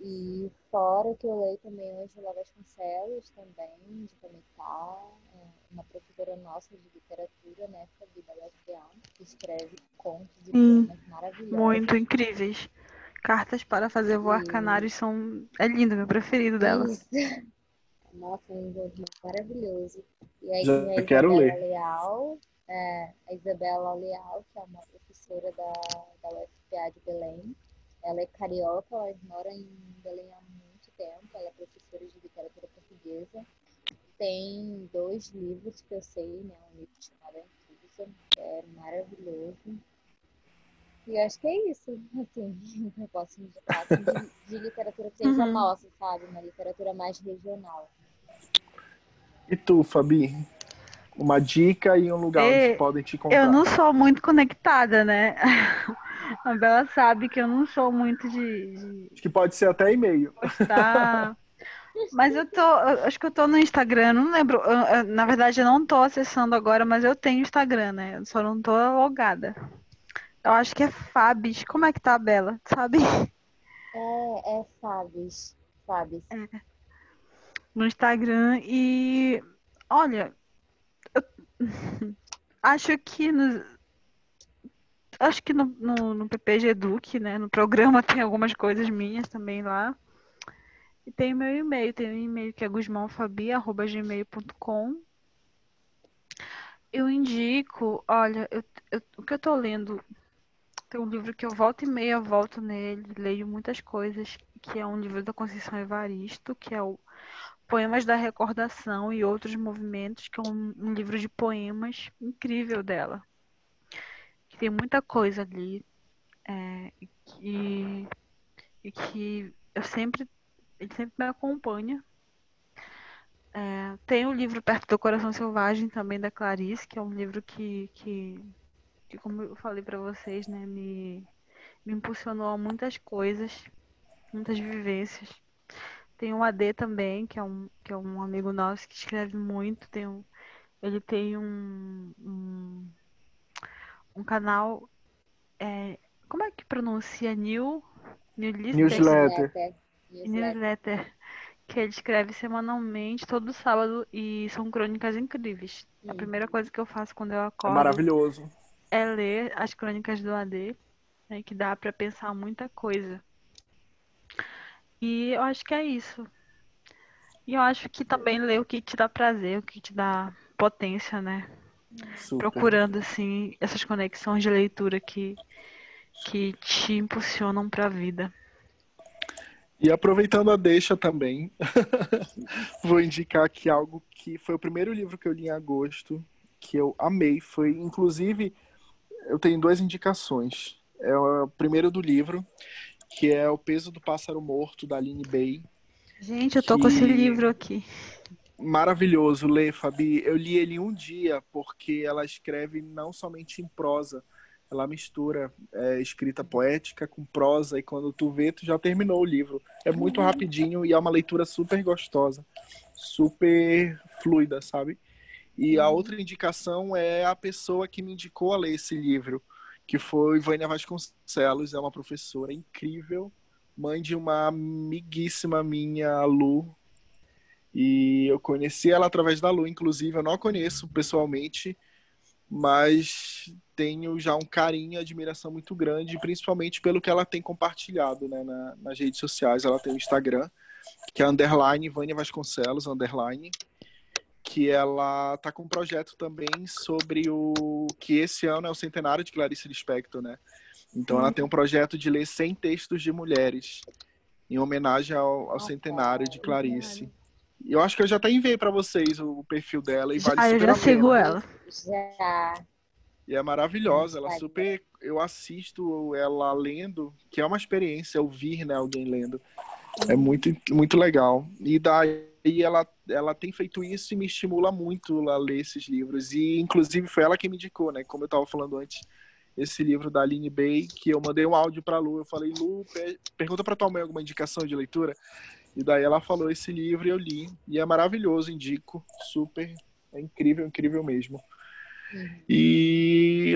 E fora que eu leio também Ângela Vasconcelos, também, de Comitá, é uma professora nossa de literatura, né, Fabi da UFPA, que escreve contos e poemas maravilhosos. Muito incríveis. Cartas para fazer voar E- canários são. É lindo, meu preferido dela. Isso. Nossa, um maravilhoso. E aí Já a quero Isabela ler. Leal, é, a Isabela Leal, que é uma professora da, da UFPA de Belém. Ela é carioca, ela mora em Belém há muito tempo, ela é professora de literatura portuguesa. Tem dois livros que eu sei, né? Um livro chamado Antusa, que é maravilhoso. E eu acho que é isso, assim, eu posso indicar assim, de, de literatura que seja Uhum. nossa, sabe? Uma literatura mais regional. E tu, Fabi? Uma dica e um lugar É, onde podem te encontrar. Eu não sou muito conectada, né? A Bela sabe que eu não sou muito de, de Acho que pode ser até e-mail. postar. Mas eu tô, eu acho que eu tô no Instagram, não lembro. eu- eu- na verdade, eu não tô acessando agora, mas eu tenho Instagram, né? Eu só não tô logada. Eu acho que é Fabis. Como é que tá a Bela? Sabe? É, é Fabis. Fabis. No Instagram. E olha, acho que no, acho que no, no, no PPG Eduque, né? No programa tem algumas coisas minhas também lá. E tem o meu e-mail, tem um e-mail que é guzmãofabi.gmail.com. Eu indico, olha, eu, eu- o que eu tô lendo, tem um livro que eu volto e meia, volto nele, leio muitas coisas, que é um livro da Conceição Evaristo, que é o Poemas da Recordação e Outros Movimentos, que é um, um livro de poemas incrível dela. Que tem muita coisa ali, é, e que, e que eu sempre, ele sempre me acompanha. É, tem o livro Perto do Coração Selvagem também da Clarice, que é um livro que, que, que como eu falei para vocês, né, me, me impulsionou a muitas coisas, muitas vivências. Tem o AD também, que é um, que é um amigo nosso que escreve muito. Tem um, ele tem um, um, um canal. é, como é que pronuncia? New, Newsletter? Newsletter. Newsletter. que ele escreve semanalmente, todo sábado, e são crônicas incríveis. A primeira coisa que eu faço quando eu É acordo maravilhoso. é ler as crônicas do AD, né, que dá pra pensar muita coisa. E eu acho que é isso. E eu acho que também ler o que te dá prazer, o que te dá potência, né? Super. Procurando, assim, essas conexões de leitura que, que te impulsionam pra vida. E aproveitando a deixa também, vou indicar aqui algo que foi o primeiro livro que eu li em agosto, que eu amei. Foi, inclusive, eu tenho duas indicações. É o primeiro do livro, que é O Peso do Pássaro Morto, da Aline Bay. Gente, eu tô com esse Que- livro aqui. Maravilhoso, lê, Fabi. Eu li ele um dia, porque ela escreve não somente em prosa, ela mistura é, escrita poética com prosa, e quando tu vê, tu já terminou o livro. É muito rapidinho e é uma leitura super gostosa, super fluida, sabe? E a outra indicação é a pessoa que me indicou a ler esse livro, que foi Vânia Vasconcelos, é uma professora incrível, mãe de uma amiguíssima minha, Lu, e eu conheci ela através da Lu, inclusive. Eu não a conheço pessoalmente, mas tenho já um carinho e admiração muito grande, principalmente pelo que ela tem compartilhado né, na- nas redes sociais. Ela tem o Instagram, que é underline Vânia Vasconcelos, underline, que ela tá com um projeto também sobre o que esse ano é o centenário de Clarice Lispector, né? Então ela tem um projeto de ler 100 textos de mulheres em homenagem ao, ao centenário de Clarice. E Eu acho que eu já até enviei pra vocês o perfil dela e vale Ah, eu já a sigo pena. ela. Já. E é maravilhosa, ela super. Eu assisto ela lendo, que é uma experiência ouvir, né, alguém lendo. É muito, muito legal. E daí ela, ela tem feito isso e me estimula muito a ler esses livros. E inclusive foi ela que me indicou, né? Como eu estava falando antes, esse livro da Aline Bay, que eu mandei um áudio para Lu. Eu falei, Lu, pe- pergunta para tua mãe alguma indicação de leitura. E daí ela falou esse livro e eu li. E é maravilhoso, indico. Super. É incrível, incrível mesmo. E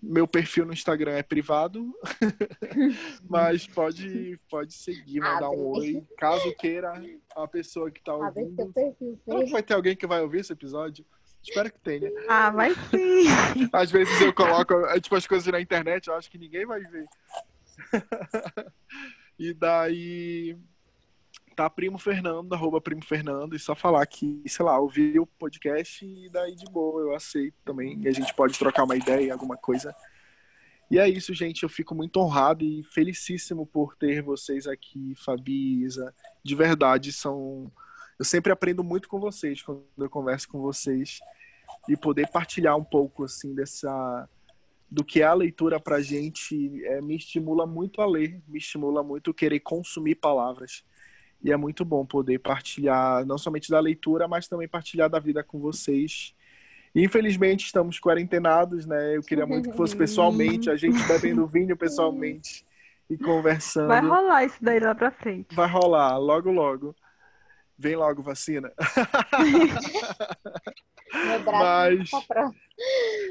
meu perfil no Instagram é privado, mas pode, pode seguir, mandar um oi. Caso queira a pessoa que está seu ouvindo. perfil. Será que vai ter alguém que vai ouvir esse episódio? Espero que tenha. Ah, vai sim. Às vezes eu coloco é, tipo, as coisas na internet, eu acho que ninguém vai ver. e daí tá Primo Fernando, arroba Primo Fernando, e só falar que, sei lá, ouvir o podcast e daí de boa, eu aceito também. E a gente pode trocar uma ideia, alguma coisa. E é isso, gente. Eu fico muito honrado e felicíssimo por ter vocês aqui, Fabi, Isa. De verdade, são. Eu sempre aprendo muito com vocês quando eu converso com vocês e poder partilhar um pouco assim dessa do que é a leitura pra gente é, me estimula muito a ler, me estimula muito querer consumir palavras. E é muito bom poder partilhar não somente da leitura, mas também partilhar da vida com vocês. Infelizmente estamos quarentenados, né? Eu queria muito que fosse pessoalmente, a gente bebendo vinho pessoalmente e conversando. Vai rolar isso daí lá pra frente. Vai rolar, logo, logo. Vem logo, vacina. Mas- tá.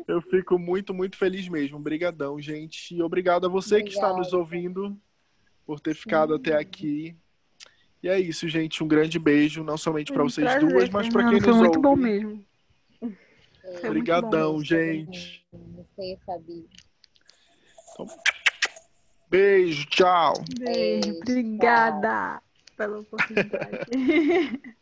Eu fico muito, muito feliz mesmo. Obrigadão, gente. E obrigado a você que está nos Obrigada. ouvindo por ter ficado até aqui. E é isso, gente. Um grande beijo, não somente para vocês prazer, duas, mas para quem Foi nos muito ouve. bom mesmo. É, Foi muito bom Obrigadão, mesmo. gente. Você, Fabi. Beijo, tchau. Beijo, Beijo, obrigada pela oportunidade.